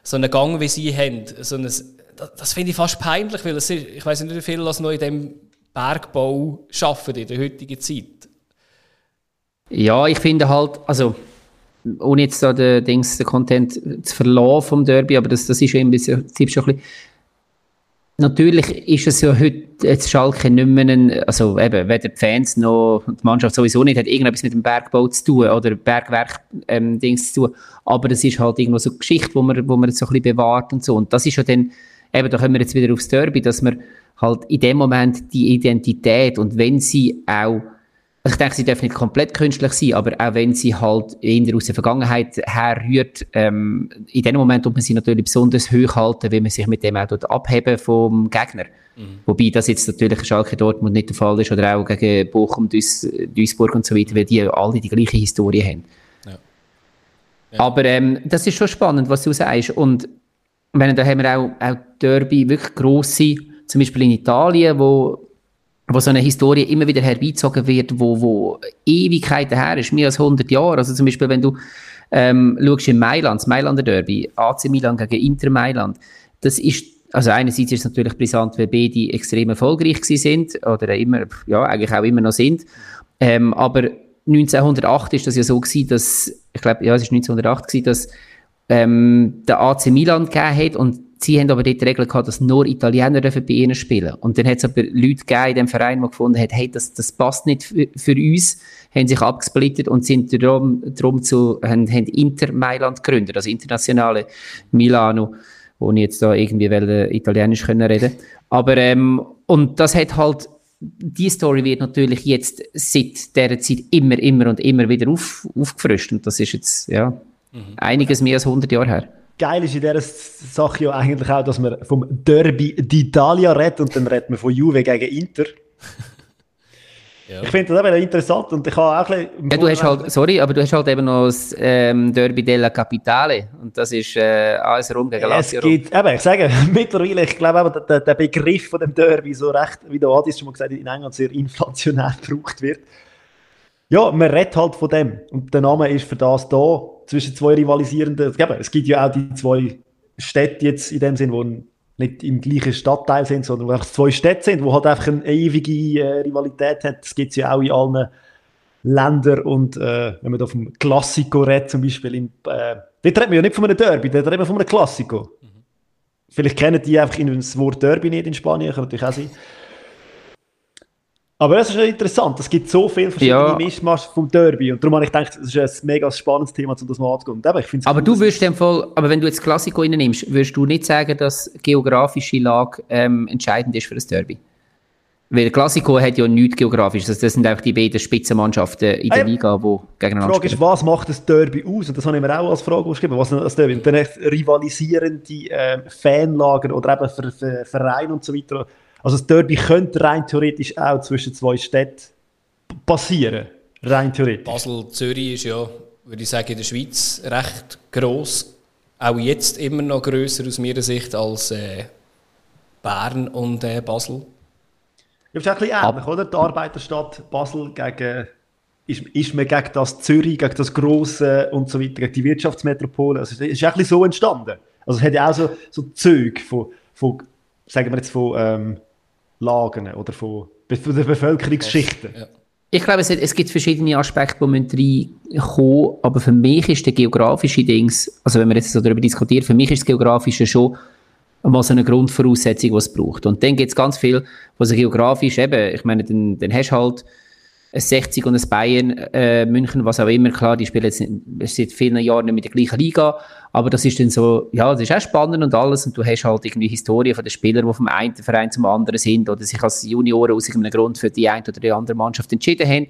so einen Gang wie sie haben, so eine, das, das finde ich fast peinlich, weil es ist, ich weiß nicht, wie viele das noch in dem Bergbau schaffen in der heutigen Zeit. Ja, ich finde halt, also ohne jetzt da den, den Content zu verlassen vom Derby, aber das, das ist schon ein bisschen, schon ein bisschen Natürlich ist es ja heute jetzt Schalke nicht mehr ein, also eben, weder die Fans noch die Mannschaft sowieso nicht, hat irgendetwas mit dem Bergbau zu tun oder Bergwerk-Dings ähm, zu tun, aber es ist halt irgendwo so eine Geschichte, wo man, wo man so ein bisschen bewahrt und so. Und das ist ja dann, eben, da kommen wir jetzt wieder aufs Derby, dass man halt in dem Moment die Identität und wenn sie auch also ich denke, sie dürfen nicht komplett künstlich sein, aber auch wenn sie halt eher aus der Vergangenheit herrührt, ähm, in dem Moment tut man sie natürlich besonders hoch halten, wenn man sich mit dem auch abheben vom Gegner. Mhm. Wobei das jetzt natürlich Schalke Dortmund nicht der Fall ist oder auch gegen Bochum, Duis, Duisburg und so weiter, weil die alle die gleiche Historie haben. Ja. Ja. Aber ähm, das ist schon spannend, was du sagst. Und wenn, da haben wir auch, auch Derby, wirklich grosse, zum Beispiel in Italien, wo wo so eine Historie immer wieder herbeizogen wird, wo, wo Ewigkeiten her ist, mehr als 100 Jahre. Also zum Beispiel, wenn du ähm, schaust in Mailand, das Mailander Derby, AC Milan gegen Inter Mailand, das ist, also einerseits ist es natürlich brisant, weil beide extrem erfolgreich sind oder immer, ja, eigentlich auch immer noch sind, ähm, aber 1908 ist das ja so gewesen, dass, ich glaube, ja, es ist 1908 gewesen, dass ähm, der AC Milan gegeben hat und Sie haben aber dort die Regel gehabt, dass nur Italiener bei ihnen spielen Und dann hat es aber Leute gegeben in dem Verein, die gefunden haben, hey, das, das passt nicht für, für uns, haben sich abgesplittet und sind darum, darum zu, haben, haben Inter Mailand gegründet, also internationale Milano, wo ich jetzt da irgendwie will, Italienisch können reden. Aber, ähm, und das hat halt, die Story wird natürlich jetzt seit dieser Zeit immer, immer und immer wieder auf, aufgefrischt. Und das ist jetzt, ja, mhm. einiges mehr als 100 Jahre her geil ist in dieser Sache ja eigentlich auch, dass man vom Derby d'Italia redet und dann redet man von Juve gegen Inter. Ja. Ich finde das eben interessant und ich habe auch ein bisschen... Ja, du hast halt, sorry, aber du hast halt eben noch das ähm, Derby della Capitale und das ist äh, alles rum gegen Lazio. Es gibt, eben, ich sage mittlerweile, ich glaube eben, der, der Begriff von dem Derby so recht, wie der Adis schon mal gesagt hat, in England sehr inflationär gebraucht wird. Ja, man redet halt von dem und der Name ist für das da, zwischen zwei rivalisierenden. Es gibt ja auch die zwei Städte jetzt in dem Sinn, die nicht im gleichen Stadtteil sind, sondern wo zwei Städte sind, wo halt einfach eine ewige äh, Rivalität hat. Das gibt es ja auch in allen Ländern und äh, wenn man da vom Klassiko redet, zum Beispiel, in, äh, dort redet man ja nicht von einem Derby, dort redet man von einem Klassiko. Mhm. Vielleicht kennen die einfach das Wort Derby nicht in Spanien, kann natürlich auch sein. Aber es ist ja interessant, es gibt so viele verschiedene ja. Mischmasch vom Derby und darum habe ich gedacht, es ist ein mega spannendes Thema, um das mal anzugehen. Aber, ich aber cool, du würdest dem Fall, aber wenn du jetzt Klassiko nimmst, würdest du nicht sagen, dass geografische Lage ähm, entscheidend ist für das Derby? Weil Klassiko hat ja nichts geografisch. Das sind einfach die beiden Spitzenmannschaften in der ah, Liga, die gegeneinander Die Frage ist, was macht das Derby aus? Und das habe ich mir auch als Frage geschrieben. Was das Derby? Und dann rivalisierende äh, Fanlager oder eben Vereine und so weiter. Also das Derby könnte rein theoretisch auch zwischen zwei Städten passieren. Rein theoretisch. Basel-Zürich ist ja, würde ich sagen, in der Schweiz recht gross. Auch jetzt immer noch grösser aus meiner Sicht als äh, Bern und äh, Basel. Ja, ist ein bisschen ähnlich, oder? Die Arbeiterstadt Basel gegen ist, ist man gegen das Zürich, gegen das Grosse und so weiter, gegen die Wirtschaftsmetropole. Also, es ist eigentlich so entstanden. Also, es hat ja auch so, so Züge von, von, sagen wir jetzt, von ähm, Lagen oder von, von der Bevölkerungsschichten. Ja. Ich glaube, es, gibt verschiedene Aspekte, die reinkommen, aber für mich ist der geografische Dings, also wenn wir jetzt so darüber diskutieren, für mich ist das geografische schon mal so eine Grundvoraussetzung, die es braucht. Und dann gibt es ganz viel, was geografisch eben, ich meine, dann, dann hast du halt ein 60 und ein Bayern äh, München, was auch immer, klar, die spielen jetzt seit vielen Jahren nicht mit der gleichen Liga, aber das ist dann so, ja, das ist auch spannend und alles. Und du hast halt irgendwie Historie von den Spielern, die vom einen Verein zum anderen sind oder sich als Junioren aus irgendeinem Grund für die eine oder die andere Mannschaft entschieden haben.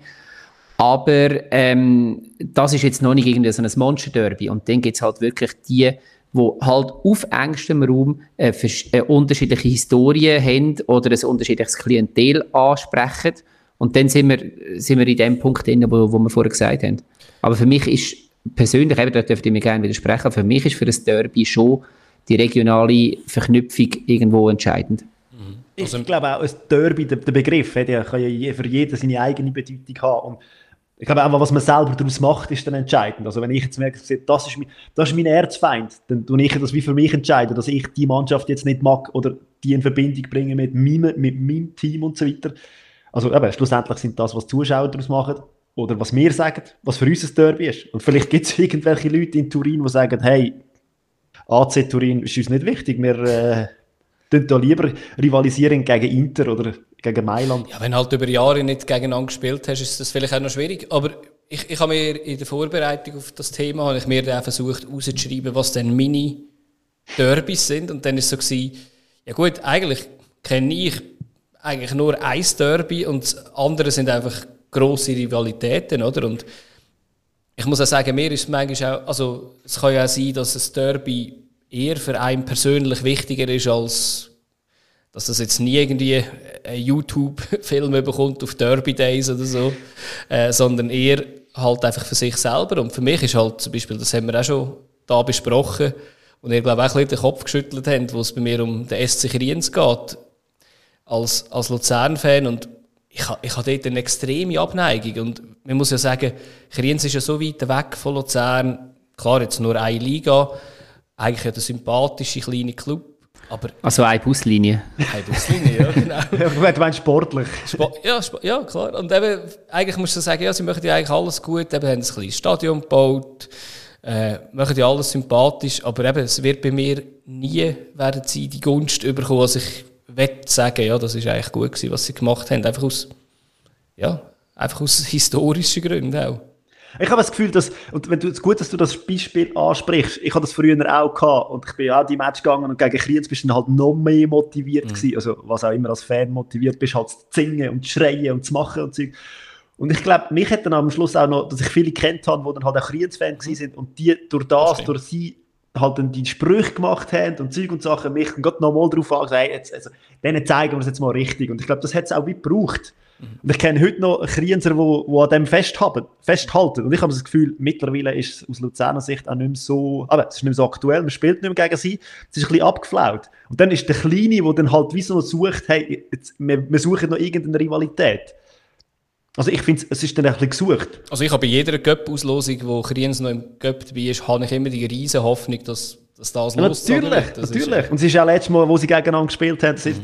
Aber ähm, das ist jetzt noch nicht irgendwie so ein Monster-Derby. Und dann gibt es halt wirklich die, die halt auf engstem Raum äh, äh, unterschiedliche Historien haben oder ein unterschiedliches Klientel ansprechen und dann sind wir, sind wir in dem Punkt drin, wo, wo wir vorher gesagt haben. Aber für mich ist persönlich, eben, da dürfte ich mir gerne widersprechen, für mich ist für das Derby schon die regionale Verknüpfung irgendwo entscheidend. Mhm. Also, ich glaube auch, ein Derby, der, der Begriff, der kann ja für jeden seine eigene Bedeutung haben. Und ich glaube auch, was man selber daraus macht, ist dann entscheidend. Also wenn ich jetzt merke, das ist mein, das ist mein Erzfeind, dann tue ich das wie für mich entscheiden, dass ich die Mannschaft jetzt nicht mag oder die in Verbindung bringe mit meinem, mit meinem Team und so weiter. Also eben, schlussendlich sind das, was die Zuschauer daraus machen oder was wir sagen, was für uns ein Derby ist. Und vielleicht gibt es irgendwelche Leute in Turin, die sagen, hey, AC Turin ist uns nicht wichtig, wir äh, da lieber rivalisieren gegen Inter oder gegen Mailand. Ja, wenn halt über Jahre nicht gegeneinander gespielt hast, ist das vielleicht auch noch schwierig. Aber ich, ich habe mir in der Vorbereitung auf das Thema, ich mir dann versucht herauszuschreiben, was denn meine Derbys sind. Und dann ist es so gewesen, ja gut, eigentlich kenne ich eigentlich nur ein Derby und andere sind einfach grosse Rivalitäten, oder? Und ich muss auch sagen, mir ist es manchmal auch, also es kann ja auch sein, dass ein Derby eher für einen persönlich wichtiger ist, als dass das jetzt nie irgendwie einen YouTube-Film bekommt auf Derby Days oder so, äh, sondern eher halt einfach für sich selber. Und für mich ist halt zum Beispiel, das haben wir auch schon da besprochen, und ihr glaube auch ein bisschen den Kopf geschüttelt habt, wo es bei mir um den SC Kriens geht als, als Luzern-Fan und ich, ich habe dort eine extreme Abneigung und man muss ja sagen, Kriens ist ja so weit weg von Luzern, klar jetzt nur eine Liga, eigentlich ja der sympathische kleine Club, aber also eine Buslinie. Eine Buslinie, ja, genau. du meinst sportlich. Sport, ja, Sp ja, klar. Und eben, eigentlich musst du sagen, ja, sie machen ja eigentlich alles gut, eben haben ein kleines Stadion gebaut, äh, machen ja alles sympathisch, aber eben, es wird bei mir nie, werden sie die Gunst überkommen, was ich sagen, ja, das ist eigentlich gut gewesen, was sie gemacht haben. Einfach aus, ja, einfach aus historischen Gründen auch. Ich habe das Gefühl, dass, und wenn du, es gut, dass du das Beispiel ansprichst, ich habe das früher auch gehabt und ich bin auch die Match gegangen und gegen Kriens bist du dann halt noch mehr motiviert mhm. gewesen, also was auch immer als Fan motiviert bist, halt zu singen und zu schreien und zu machen und so. Und ich glaube, mich hat dann am Schluss auch noch, dass ich viele kennt habe, die dann halt auch Kriens-Fan sind und die durch das, das durch sie halt dann die Sprüche gemacht haben und Zeug und Sachen, mich dann nochmal darauf angesagt, jetzt, also, denen zeigen wir es jetzt mal richtig. Und ich glaube, das hat es auch wie gebraucht. Mhm. Und ich kenne heute noch Krienser, die an dem festhalten, festhalten. Und ich habe das Gefühl, mittlerweile ist es aus Luzerner Sicht auch nicht mehr so, aber es ist nicht mehr so aktuell, man spielt nicht mehr gegen sie, es ist ein bisschen abgeflaut. Und dann ist der Kleine, der dann halt wie so sucht, hey, jetzt, wir, wir suchen noch irgendeine Rivalität. Also ich finde, es ist dann ein bisschen gesucht. Also ich habe bei jeder Göpp-Auslosung, wo Kriens noch im Göpp dabei ist, habe ich immer die riesige Hoffnung, dass, dass das ja, los Natürlich, das natürlich. Ist, Und es ist ja letztes Mal, wo sie gegeneinander gespielt haben, mhm.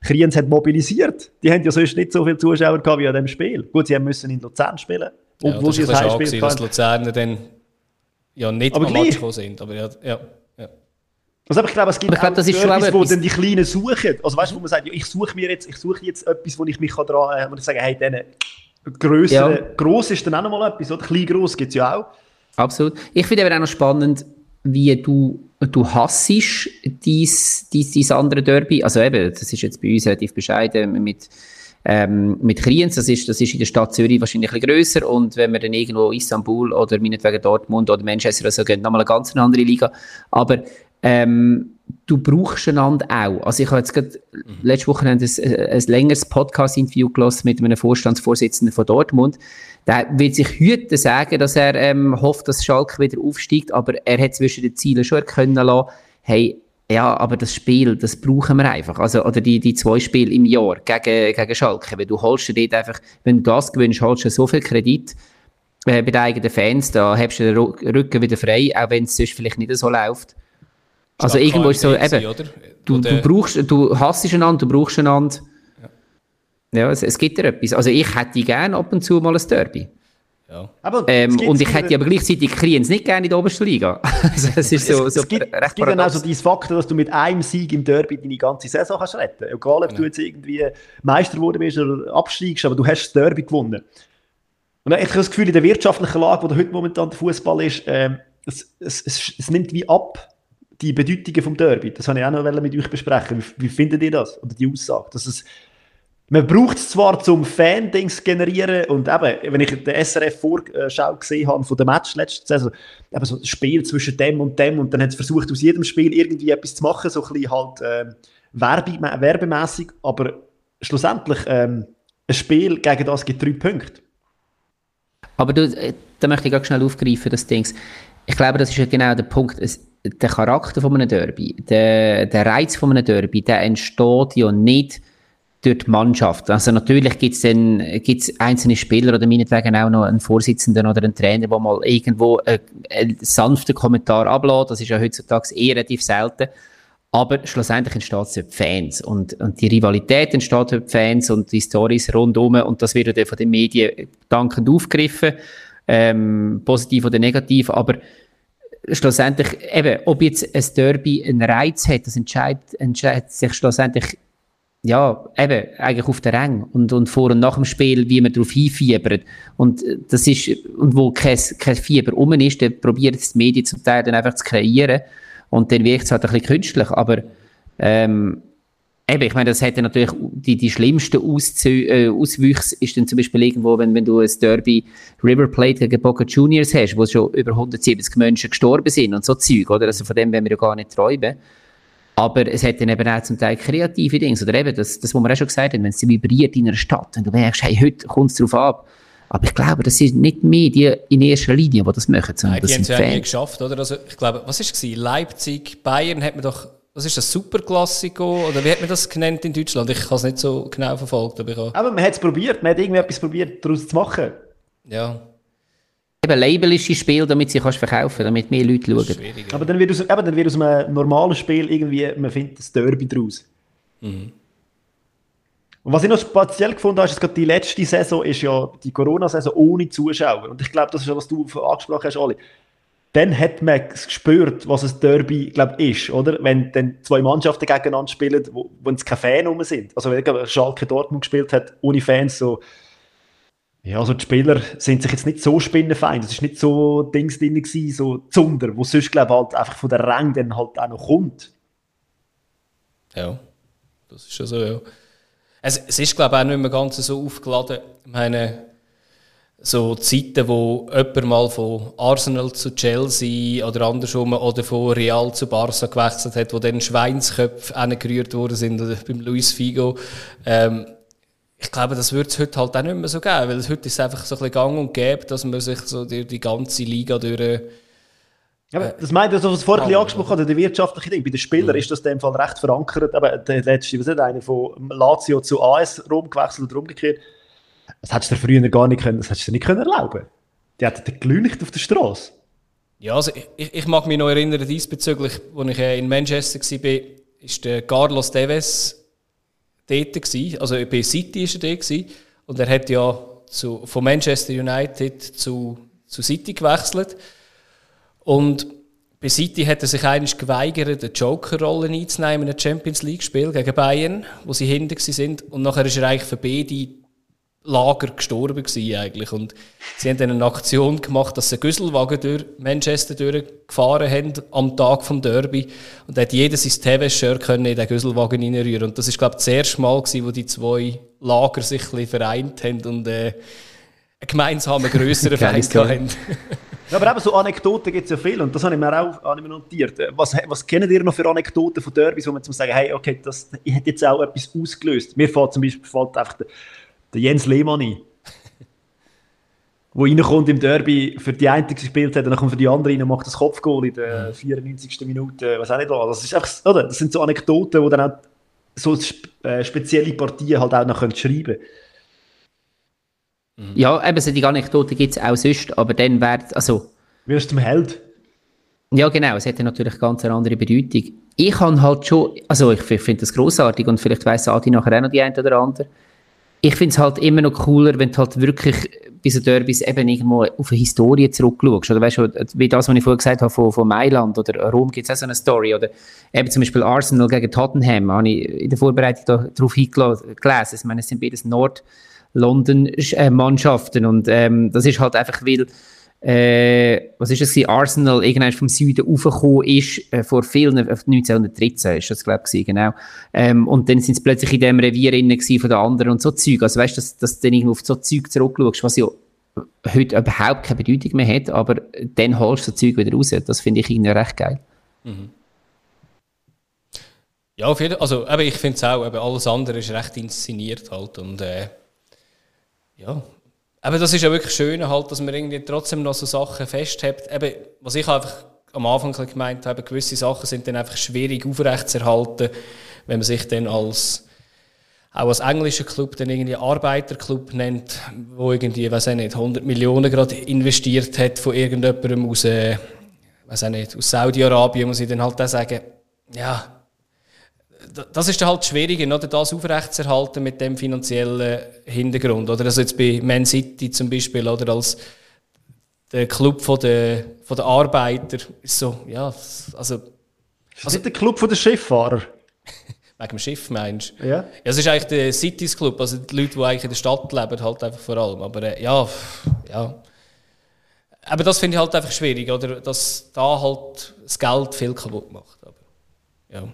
Kriens hat mobilisiert. Die haben ja sonst nicht so viele Zuschauer gehabt wie an dem Spiel. Gut, sie müssen in Luzern spielen, obwohl ja, sie ein Heimspiel hatten. dass Luzerner dann ja nicht aber am Match gekommen sind. Aber ja, ja. Also, aber ich glaube, es gibt ich glaub, das ist Service, wo dann die Kleinen suchen. Also weißt du, wo man sagt, ich suche mir jetzt, ich suche jetzt etwas, wo ich mich daran, äh, wo ich sage, hey, denen Größere, ja. gross ist dann auch noch mal etwas, oder? Klein gross gibt es ja auch. Absolut. Ich finde aber auch noch spannend, wie du, du hassest dies, dies, dies andere Derby. Also eben, das ist jetzt bei uns relativ bescheiden mit, ähm, mit Kriens. Das ist, das ist in der Stadt Zürich wahrscheinlich ein bisschen grösser. Und wenn wir dann irgendwo Istanbul oder meinetwegen Dortmund oder Manchester oder so gehen, nochmal eine ganz andere Liga. Aber ähm, du brauchst einander auch. Also ich habe jetzt gerade mhm. letzte Woche ein, ein, längeres Podcast-Interview gelassen mit einem Vorstandsvorsitzenden von Dortmund. Der wird sich heute sagen, dass er ähm, hofft, dass Schalke wieder aufsteigt, aber er hat zwischen den Zielen schon erkennen lassen, hey, ja, aber das Spiel, das brauchen wir einfach. Also, oder die, die zwei Spiele im Jahr gegen, gegen Schalke. Weil du holst dir dort einfach, wenn du das gewinnst, holst du so viel Kredit äh, bei den eigenen Fans, da hast du den Rücken wieder frei, auch wenn es sonst vielleicht nicht so läuft. Also irgendwo ist so, eben, du, du brauchst, du hasst einander, du brauchst einander. Ja, ja es, es, gibt dir etwas. Also ich hätte gerne ab und zu mal ein Derby. Ja. Aber ähm, und ich hätte aber gleichzeitig Kriens nicht gerne in der obersten Liga. also es ist so, es, so es gibt, recht es gibt dann also dieses Faktor, dass du mit einem Sieg im Derby deine ganze Saison kannst retten. Egal, ob ja. du jetzt irgendwie Meister geworden bist oder absteigst, aber du hast das Derby gewonnen. Und ich habe das Gefühl, in der wirtschaftlichen Lage, wo heute momentan der Fußball ist, ähm, es, es, es, es, nimmt wie ab die Bedeutungen vom Derby. Das habe ich auch noch mit euch besprechen. Wie, wie findet ihr das? Oder die Aussage? Dass es, man braucht es zwar zum Fan-Dings generieren und eben, wenn ich den SRF-Vorschau gesehen habe von dem Match letzte Saison, eben so ein Spiel zwischen dem und dem und dann hat es versucht, aus jedem Spiel irgendwie etwas zu machen, so ein bisschen halt äh, werbe, werbemäßig, aber schlussendlich ähm, ein Spiel gegen das gibt drei Punkte. Aber du, äh, da möchte ich ganz schnell aufgreifen, das Ding. Ich glaube, das ist ja genau der Punkt. Es, der Charakter von einem Derby, der, der Reiz von einem Derby, der entsteht ja nicht durch die Mannschaft. Also natürlich gibt es dann gibt's einzelne Spieler oder meinetwegen auch noch einen Vorsitzenden oder einen Trainer, der mal irgendwo einen, einen sanften Kommentar ablässt. Das ist ja heutzutage eher relativ selten. Aber schlussendlich entsteht es durch die Fans. Und, und die Rivalität entsteht durch die Fans und die Stories rundum. Und das wird dann von den Medien dankend aufgegriffen. Ähm, positiv oder negativ. Aber schlussendlich, eben, ob jetzt ein Derby einen Reiz hat, das entscheidet, entscheidet sich schlussendlich ja, eben, eigentlich auf der Rang und, und vor und nach dem Spiel, wie man darauf hinfiebert. Und das ist, und wo kein, kein Fieber rum ist, dann probiert es die Medien zum Teil dann einfach zu kreieren. Und dann wirkt es halt ein bisschen künstlich. Aber, ähm, eben, ich meine, das hätte natürlich die, die schlimmsten Auszü äh, Auswüchse ist dann zum Beispiel irgendwo, wenn, wenn du ein Derby River Plate gegen Boca Juniors hast, wo schon über 170 Menschen gestorben sind und so Zeug, oder? Also von dem werden wir ja gar nicht träumen. Aber es hat dann eben auch zum Teil kreative Dinge. Oder eben das, das was wir auch schon gesagt haben, wenn es vibriert in einer Stadt und du merkst, hey, heute kommt es darauf ab. Aber ich glaube, das sind nicht die Medien in erster Linie, die das machen, sondern Nein, das die sind haben es ja nie geschafft, oder? Also ich glaube, was war es? Leipzig, Bayern hat man doch, was ist das, Superklassiko? Oder wie hat man das genannt in Deutschland? Ich habe es nicht so genau verfolgt. Aber, ich habe... aber man hat es probiert, man hat irgendwie etwas probiert, daraus zu machen. Ja eben labelische Spiel, damit sie kannst verkaufen, damit mehr Leute schauen. Aber dann wird, aus, eben, dann wird aus einem normalen Spiel irgendwie, man findet das Derby draus. Mhm. Und was ich noch speziell gefunden habe, ist, dass die letzte Saison ist ja die Corona-Saison ohne Zuschauer. Und ich glaube, das ist ja, was du angesprochen hast, Ali. Dann hat man gespürt, was ein Derby glaub, ist, oder? Wenn dann zwei Mannschaften gegeneinander spielen, wo, es keine Fans rum sind. Also wenn Schalke Dortmund gespielt hat, ohne Fans, so ja, also die Spieler sind sich jetzt nicht so spinnenfeind. Es ist nicht so Dings drin gewesen, so Zunder, wo sonst, glaube halt einfach von der Rang dann halt auch noch kommt. Ja, das ist ja so, ja. Es, es ist, glaube ich, auch nicht mehr ganz so aufgeladen. Ich meine, so Zeiten, wo jemand mal von Arsenal zu Chelsea oder andersrum oder von Real zu Barca gewechselt hat, wo dann Schweinsköpfe angerührt worden sind, oder beim Luis Figo. Ähm, ich glaube, das wird es heute halt auch nicht mehr so geben, weil heute ist es einfach so ein bisschen gang und gäbe, dass man sich so die, die ganze Liga durch... Äh, ja, aber das meint, also, was vorhin ein angesprochen hat, der wirtschaftliche Ding. Bei den Spielern mhm. ist das in dem Fall recht verankert. Aber der letzte, was ist einer von Lazio zu AS Rom gewechselt oder umgekehrt. Das hättest du dir früher gar nicht können, das hättest du nicht können erlauben. Die hätten gelüncht auf der Straße. Ja, also ich, ich mag mich noch erinnern, diesbezüglich, als ich äh, in Manchester war, ist der Carlos Deves dort gewesen. Also bei City war er dort Und er hat ja zu, von Manchester United zu, zu City gewechselt. Und bei City hat er sich eigentlich geweigert, eine Joker-Rolle einzunehmen in einem Champions League-Spiel gegen Bayern, wo sie hinten sind. Und nachher ist er eigentlich für beide Lager gestorben gewesen eigentlich. Und sie haben dann eine Aktion gemacht, dass sie Güsselwagen durch Manchester durchgefahren haben am Tag vom Derby. Und da hat jeder sein TV-Shirt in den Güsselwagen reinrühren. Und das ist, glaube ich, das erste Mal gewesen, wo die zwei Lager sich ein bisschen vereint haben und äh, einen gemeinsamen, grösseren Feind hatten. Ja, aber eben so Anekdoten gibt es ja viel und das habe ich mir auch habe ich mir notiert. Was, was kennen ihr noch für Anekdoten von Derbys, wo man zum sagen, hey, okay, das hat jetzt auch etwas ausgelöst. Mir fällt zum Beispiel fällt einfach der, der Jens Lehmann ein. wo reinkommt im Derby, für die eine gespielt hat, und dann kommt für die andere rein und macht das Kopfgoal in der 94. Minute, was auch nicht was. Das, ist einfach, oder? das sind so Anekdoten, die dann auch so äh, spezielle Partien halt auch noch schreiben können. Mhm. Ja, eben solche Anekdoten gibt es auch sonst, aber dann wäre, also... Wirst du zum Held? Ja, genau, es hätte natürlich ganz eine andere Bedeutung. Ich kann halt schon, also ich finde das großartig und vielleicht weiss Adi nachher auch noch die eine oder andere. Ich finde es halt immer noch cooler, wenn du halt wirklich bei so Derbys eben irgendwo auf eine Historie zurückschaust. Oder weißt du, wie das, was ich vorher gesagt habe von, von Mailand oder Rom gibt es auch so eine Story. Oder eben zum Beispiel Arsenal gegen Tottenham, habe ich in der Vorbereitung darauf hingelesen. Ich meine, es sind beides Nord-London-Mannschaften und ähm, das ist halt einfach, weil äh, was ist es, Arsenal irgendwann vom Süden aufgekommen ist, äh, vor vielen, 1913 äh, ist das, glaube ich, genau. Ähm, und dann sind sie plötzlich in dem Revier von den anderen und so Zeug. Also weißt du, dass, dass du dann irgendwo auf so Zeug zurückschaust, was ja heute überhaupt keine Bedeutung mehr hat, aber dann holst du so Zeug wieder raus. Das finde ich irgendwie recht geil. Mhm. Ja, auf jeden Fall. Also, aber ich finde es auch, eben alles andere ist recht inszeniert halt und äh, ja, aber das ist ja wirklich schön, halt, dass man irgendwie trotzdem noch so Sachen festhält. Eben, was ich einfach am Anfang gemeint habe, gewisse Sachen sind dann einfach schwierig aufrechtzuerhalten, wenn man sich dann als auch als englischer Club dann irgendwie Arbeiterclub nennt, wo irgendwie, weiß ich nicht, 100 Millionen gerade investiert hat von irgendjemandem aus, äh, weiß ich nicht, aus Saudi-Arabien, muss ich dann halt auch sagen, ja, das ist halt schwierig, oder, das aufrechtzuerhalten mit dem finanziellen Hintergrund. Oder also jetzt bei Man City zum Beispiel, oder als der Club von der, von der Arbeiter ist so, ja, also... Ist also, der Club von der Schifffahrer? Wegen dem Schiff meinst du? Ja. ja. Es ist eigentlich der Cities Club, also die Leute, die eigentlich in der Stadt leben, halt einfach vor allem. Aber äh, ja, ja. Aber das finde ich halt einfach schwierig, oder? Dass da halt das Geld viel kaputt macht. Aber, ja.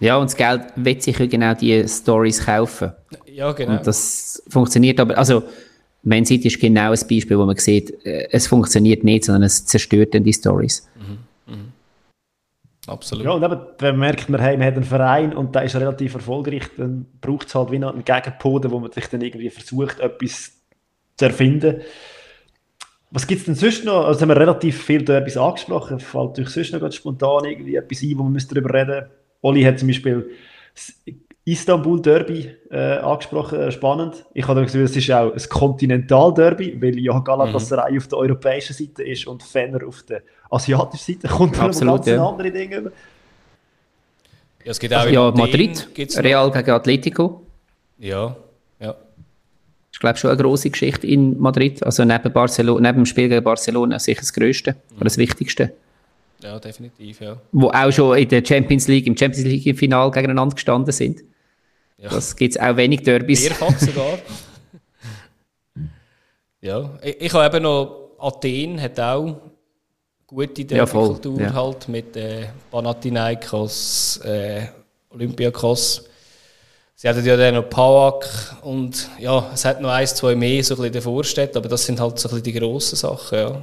Ja, und das Geld wird sich genau die Stories kaufen. Ja, genau. Und das funktioniert aber, also, Man City ist genau ein Beispiel, wo man sieht, äh, es funktioniert nicht, sondern es zerstört dann die Stories. Mhm. Mhm. Absolut. Ja, und eben, wenn man merkt, man, hat einen Verein und der ist relativ erfolgreich, dann braucht es halt wie noch einen Gegenpoden, wo man sich dann irgendwie versucht, etwas zu erfinden. Was gibt es denn sonst noch? Also haben wir relativ viel da etwas angesprochen. Fällt euch sonst noch ganz spontan irgendwie etwas ein, wo wir darüber reden müssen? Oli hat zum Beispiel das Istanbul Derby äh, angesprochen, äh, spannend. Ich habe gesagt, es ist auch ein Kontinental Derby, weil ja Galatasaray mhm. auf der europäischen Seite ist und Fenner auf der asiatischen Seite. Kommt dann Absolut, ganz ja. andere Dinge über. Ja, es gibt auch ja, Madrid, Real gegen Atletico. Ja, ja. Das ist, glaube ich, schon eine große Geschichte in Madrid. Also neben, Barcelona, neben dem Spiel gegen Barcelona sicher das Größte mhm. oder das Wichtigste. Ja, definitiv, ja. Wo auch schon in der Champions League, im Champions League-Final gegeneinander gestanden sind. Ja. Das gibt es auch wenig Derbys. Mehrfach sogar. ja, ich, ich habe eben noch Athen, hat auch gute Derby-Kultur ja, halt mit äh, Panathinaikos, äh, Olympiakos. Sie hatten ja dann noch Pawak und ja, es hat noch eins, zwei mehr so ein bisschen davor steht, aber das sind halt so ein bisschen die grossen Sachen, ja.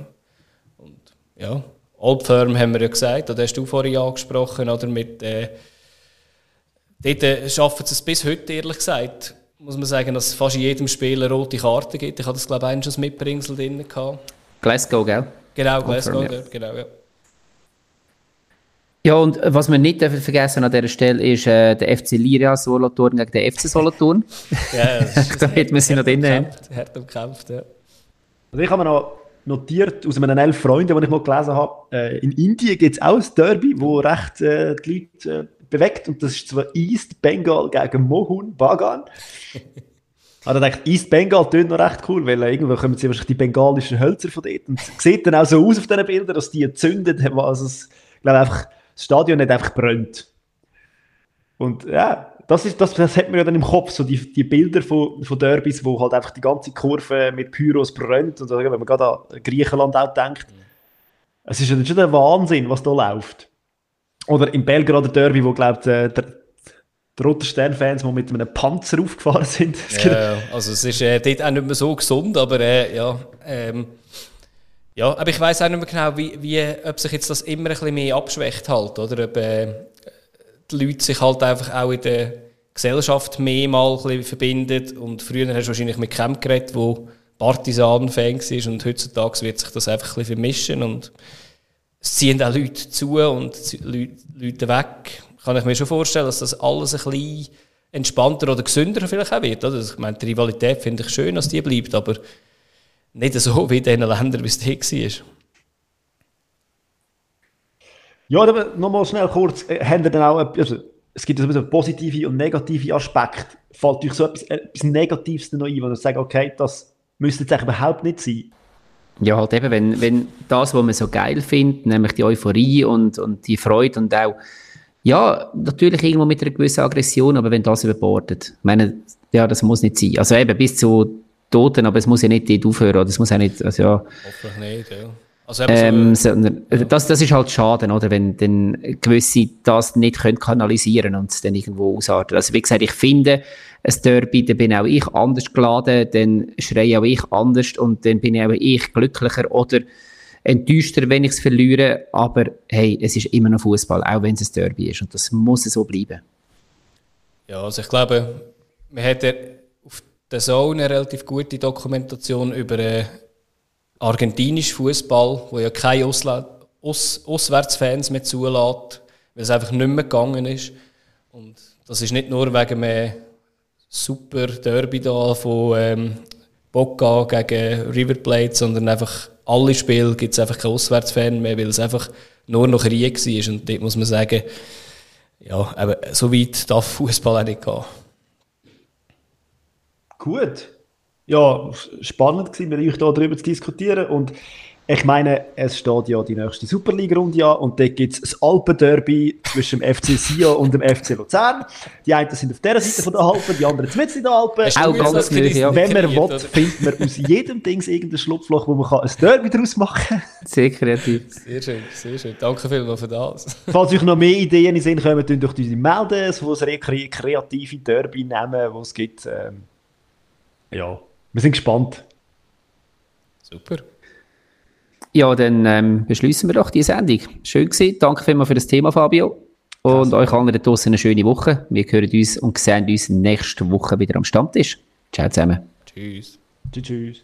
Und ja, Old Firm haben wir ja gesagt, da hast du vorhin angesprochen, oder mit, äh, dort äh, schaffen sie es bis heute, ehrlich gesagt, muss man sagen, dass es fast in jedem Spiel eine rote Karte gibt. Ich hatte das, glaube ich, schon Mitbringsel drin. Gehabt. Glasgow, gell? Genau, Glasgow, Firm, ja. genau, ja. Ja, und was wir nicht dürfen vergessen an dieser Stelle ist äh, der FC Liria Solothurn gegen den FC Solothurn. ja, da hätten wir sie noch drin. Hart umkämpft, ja. Also ich habe mir noch notiert aus meinen elf Freunden, die ich mal gelesen habe. Äh, in Indien gibt es auch ein Derby, wo recht äh, die Leute äh, bewegt. Und das ist zwar East Bengal gegen Mohun Bagan. Aber ich dachte, East Bengal tönt noch recht cool, weil äh, irgendwo kommen sie wahrscheinlich die bengalischen Hölzer von dort. Und es sieht dann auch so aus auf diesen Bildern, dass die zündet. Also es, glaube einfach, das Stadion nicht einfach brennt. Und ja, das, ist, das, das hat man ja dann im Kopf, so die, die Bilder von, von Derbys, wo halt einfach die ganze Kurve mit Pyros brennt. Und wenn man gerade an Griechenland auch denkt, es ist ja schon der Wahnsinn, was da läuft. Oder im Belgrader Derby, wo glaubt der, der Roter Stern-Fans, die mit einem Panzer aufgefahren sind. ja, also es ist äh, dort auch nicht mehr so gesund, aber äh, ja. Ähm, ja, aber ich weiß auch nicht mehr genau, wie, wie, ob sich jetzt das immer ein bisschen mehr abschwächt halt, oder ob, äh, die Leute sich halt einfach auch in der Gesellschaft mehr mal ein verbindet. Und früher hast du wahrscheinlich mit Camp geredet, wo Partisan-Fan war und heutzutage wird sich das einfach ein vermischen und es ziehen auch Leute zu und Leute weg. Kann ich mir schon vorstellen, dass das alles ein bisschen, entspannter oder gesünder vielleicht auch wird. Oder? Ich meine, die Rivalität finde ich schön, dass die bleibt, aber nicht so wie in den Ländern, wie es hier war. Ja, aber nochmal schnell kurz, äh, haben wir dann auch, also, es gibt also positive und negative Aspekte. Fällt euch so etwas, etwas Negatives noch ein, wo ihr sagt, okay, das müsste jetzt eigentlich überhaupt nicht sein? Ja, halt eben, wenn, wenn das, was man so geil findet, nämlich die Euphorie und, und die Freude und auch, ja, natürlich irgendwo mit einer gewissen Aggression, aber wenn das überbordet, ich meine, ja, das muss nicht sein. Also eben bis zu Toten, aber es muss ja nicht dort aufhören, oder es muss ja nicht, also ja. Hoffentlich nicht, ja. Also ähm, so, das, das ist halt schade, oder, wenn dann gewisse das nicht können kanalisieren und es dann irgendwo ausarten. Also wie gesagt, ich finde, ein Derby, dann bin auch ich anders geladen, dann schreie auch ich anders und dann bin auch ich glücklicher oder enttäuschter, wenn ich es verliere. Aber hey, es ist immer noch Fußball, auch wenn es ein Derby ist und das muss so bleiben. Ja, also ich glaube, wir hätten auf der Zone eine relativ gute Dokumentation über äh, argentinischen Fußball, wo ja keine Ausla Aus Auswärtsfans mehr zulässt, weil es einfach nicht mehr gegangen ist. Und das ist nicht nur wegen einem super Derby da von ähm, Boca gegen River Plate, sondern einfach alle Spiele gibt es einfach keinen Auswärtsfan mehr, weil es einfach nur noch Krieg war. Und dort muss man sagen, ja, aber so weit darf Fußball auch nicht gehen. Gut. Ja, spannend gewesen, mit euch darüber zu diskutieren. Und ich meine, es steht ja die nächste Superliga-Runde an und dort gibt es das Alpenderby zwischen dem FC Sion und dem FC Luzern. Die einen sind auf dieser Seite von der Alpen, die anderen mitten in der Alpen. Auch ganz möglich, ja. Wenn man will, findet man aus jedem Ding irgendein Schlupfloch, wo man kann ein Derby daraus machen kann. Sehr kreativ. Sehr schön, sehr schön. Danke vielmals für das. Falls euch noch mehr Ideen in Sinn kommen, dann durch unsere melden, so ein kreative Derby nehmen, die es gibt. Ähm, ja, wir sind gespannt. Super. Ja, dann ähm, beschließen wir doch die Sendung. Schön gewesen. Danke vielmals für das Thema, Fabio. Und euch allen da draußen eine schöne Woche. Wir hören uns und sehen uns nächste Woche wieder am Stammtisch. Ciao zusammen. Tschüss. Tschüss. tschüss.